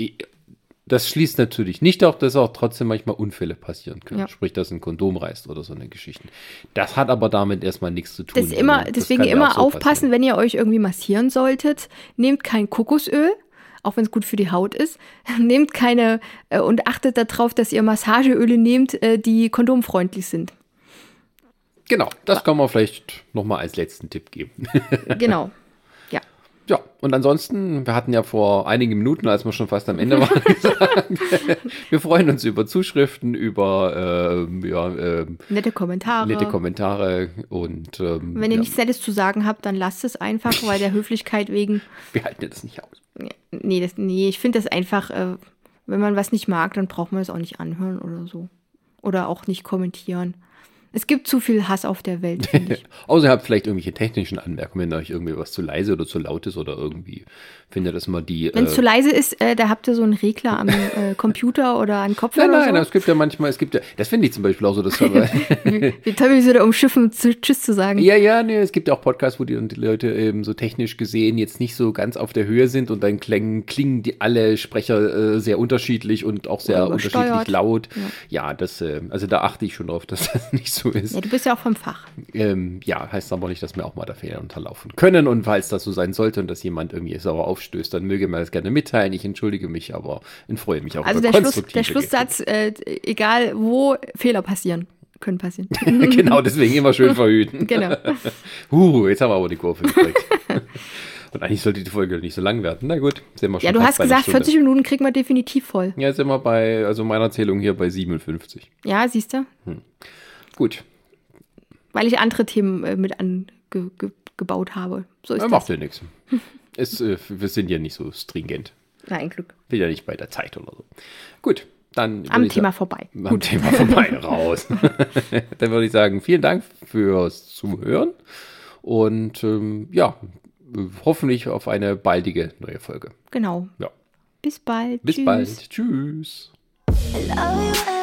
das schließt natürlich nicht auf, dass auch trotzdem manchmal Unfälle passieren können. Ja. Sprich, dass ein Kondom reißt oder so eine Geschichte. Das hat aber damit erstmal nichts zu tun. Das immer, Also, das deswegen immer so aufpassen, passieren. wenn ihr euch irgendwie massieren solltet. Nehmt kein Kokosöl, auch wenn es gut für die Haut ist. Nehmt keine äh, und achtet darauf, dass ihr Massageöle nehmt, äh, die kondomfreundlich sind. Genau, das kann man vielleicht nochmal als letzten Tipp geben. Genau. Ja. Und ansonsten, wir hatten ja vor einigen Minuten, als wir schon fast am Ende waren, gesagt, wir freuen uns über Zuschriften, über ähm, ja, ähm, Nette Kommentare. nette Kommentare und ähm, wenn ihr ja, nichts Nettes zu sagen habt, dann lasst es einfach, weil der Höflichkeit wegen. wir halten das nicht aus. Nee, das, nee ich finde das einfach, äh, wenn man was nicht mag, dann braucht man es auch nicht anhören oder so. Oder auch nicht kommentieren. Es gibt zu viel Hass auf der Welt, finde ich. Außer ihr habt vielleicht irgendwelche technischen Anmerkungen, wenn euch irgendwie was zu leise oder zu laut ist oder irgendwie findet das mal die. Wenn es äh, zu leise ist, äh, da habt ihr so einen Regler am äh, Computer oder an Kopfhörer. Nein, nein, oder es gibt ja manchmal, es gibt ja, das finde ich zum Beispiel auch so, dass wir, so. Wie toll, wie sie da umschiffen, zu, Tschüss zu sagen. Ja, ja, nee, es gibt ja auch Podcasts, wo die, die Leute eben so technisch gesehen jetzt nicht so ganz auf der Höhe sind und dann klingen, klingen die alle Sprecher äh, sehr unterschiedlich und auch sehr unterschiedlich laut. Ja, das, äh, also da achte ich schon drauf, dass das nicht so ist. Ja, du bist ja auch vom Fach. Ähm, ja, heißt aber nicht, dass mir auch mal da Fehler unterlaufen können und falls das so sein sollte und dass jemand irgendwie sauer aufstößt, dann möge mir das gerne mitteilen. Ich entschuldige mich, aber und freue mich auch Also über der, Schluss, der Schlusssatz, äh, egal wo, Fehler passieren. Können passieren. Genau, deswegen immer schön verhüten. genau. Huh, jetzt haben wir aber die Kurve gekriegt. Und eigentlich sollte die Folge nicht so lang werden. Na gut, sind wir schon Ja, du hast gesagt, Stunde. 40 Minuten kriegen wir definitiv voll. Ja, sind wir bei, also meiner Zählung hier bei 57. Ja, siehst du? Gut, Weil ich andere Themen äh, mit angebaut ge gebaut habe. So ist ja, das. macht ja nichts. Es, äh, wir sind ja nicht so stringent. Na, ein Glück. Bin ja nicht bei der Zeit oder so. Gut, dann. Am Thema vorbei. Am Gut. Thema vorbei, raus. dann würde ich sagen, vielen Dank fürs Zuhören und ähm, ja, hoffentlich auf eine baldige neue Folge. Genau. Ja, Bis bald. bis Tschüss. bald. Tschüss. I love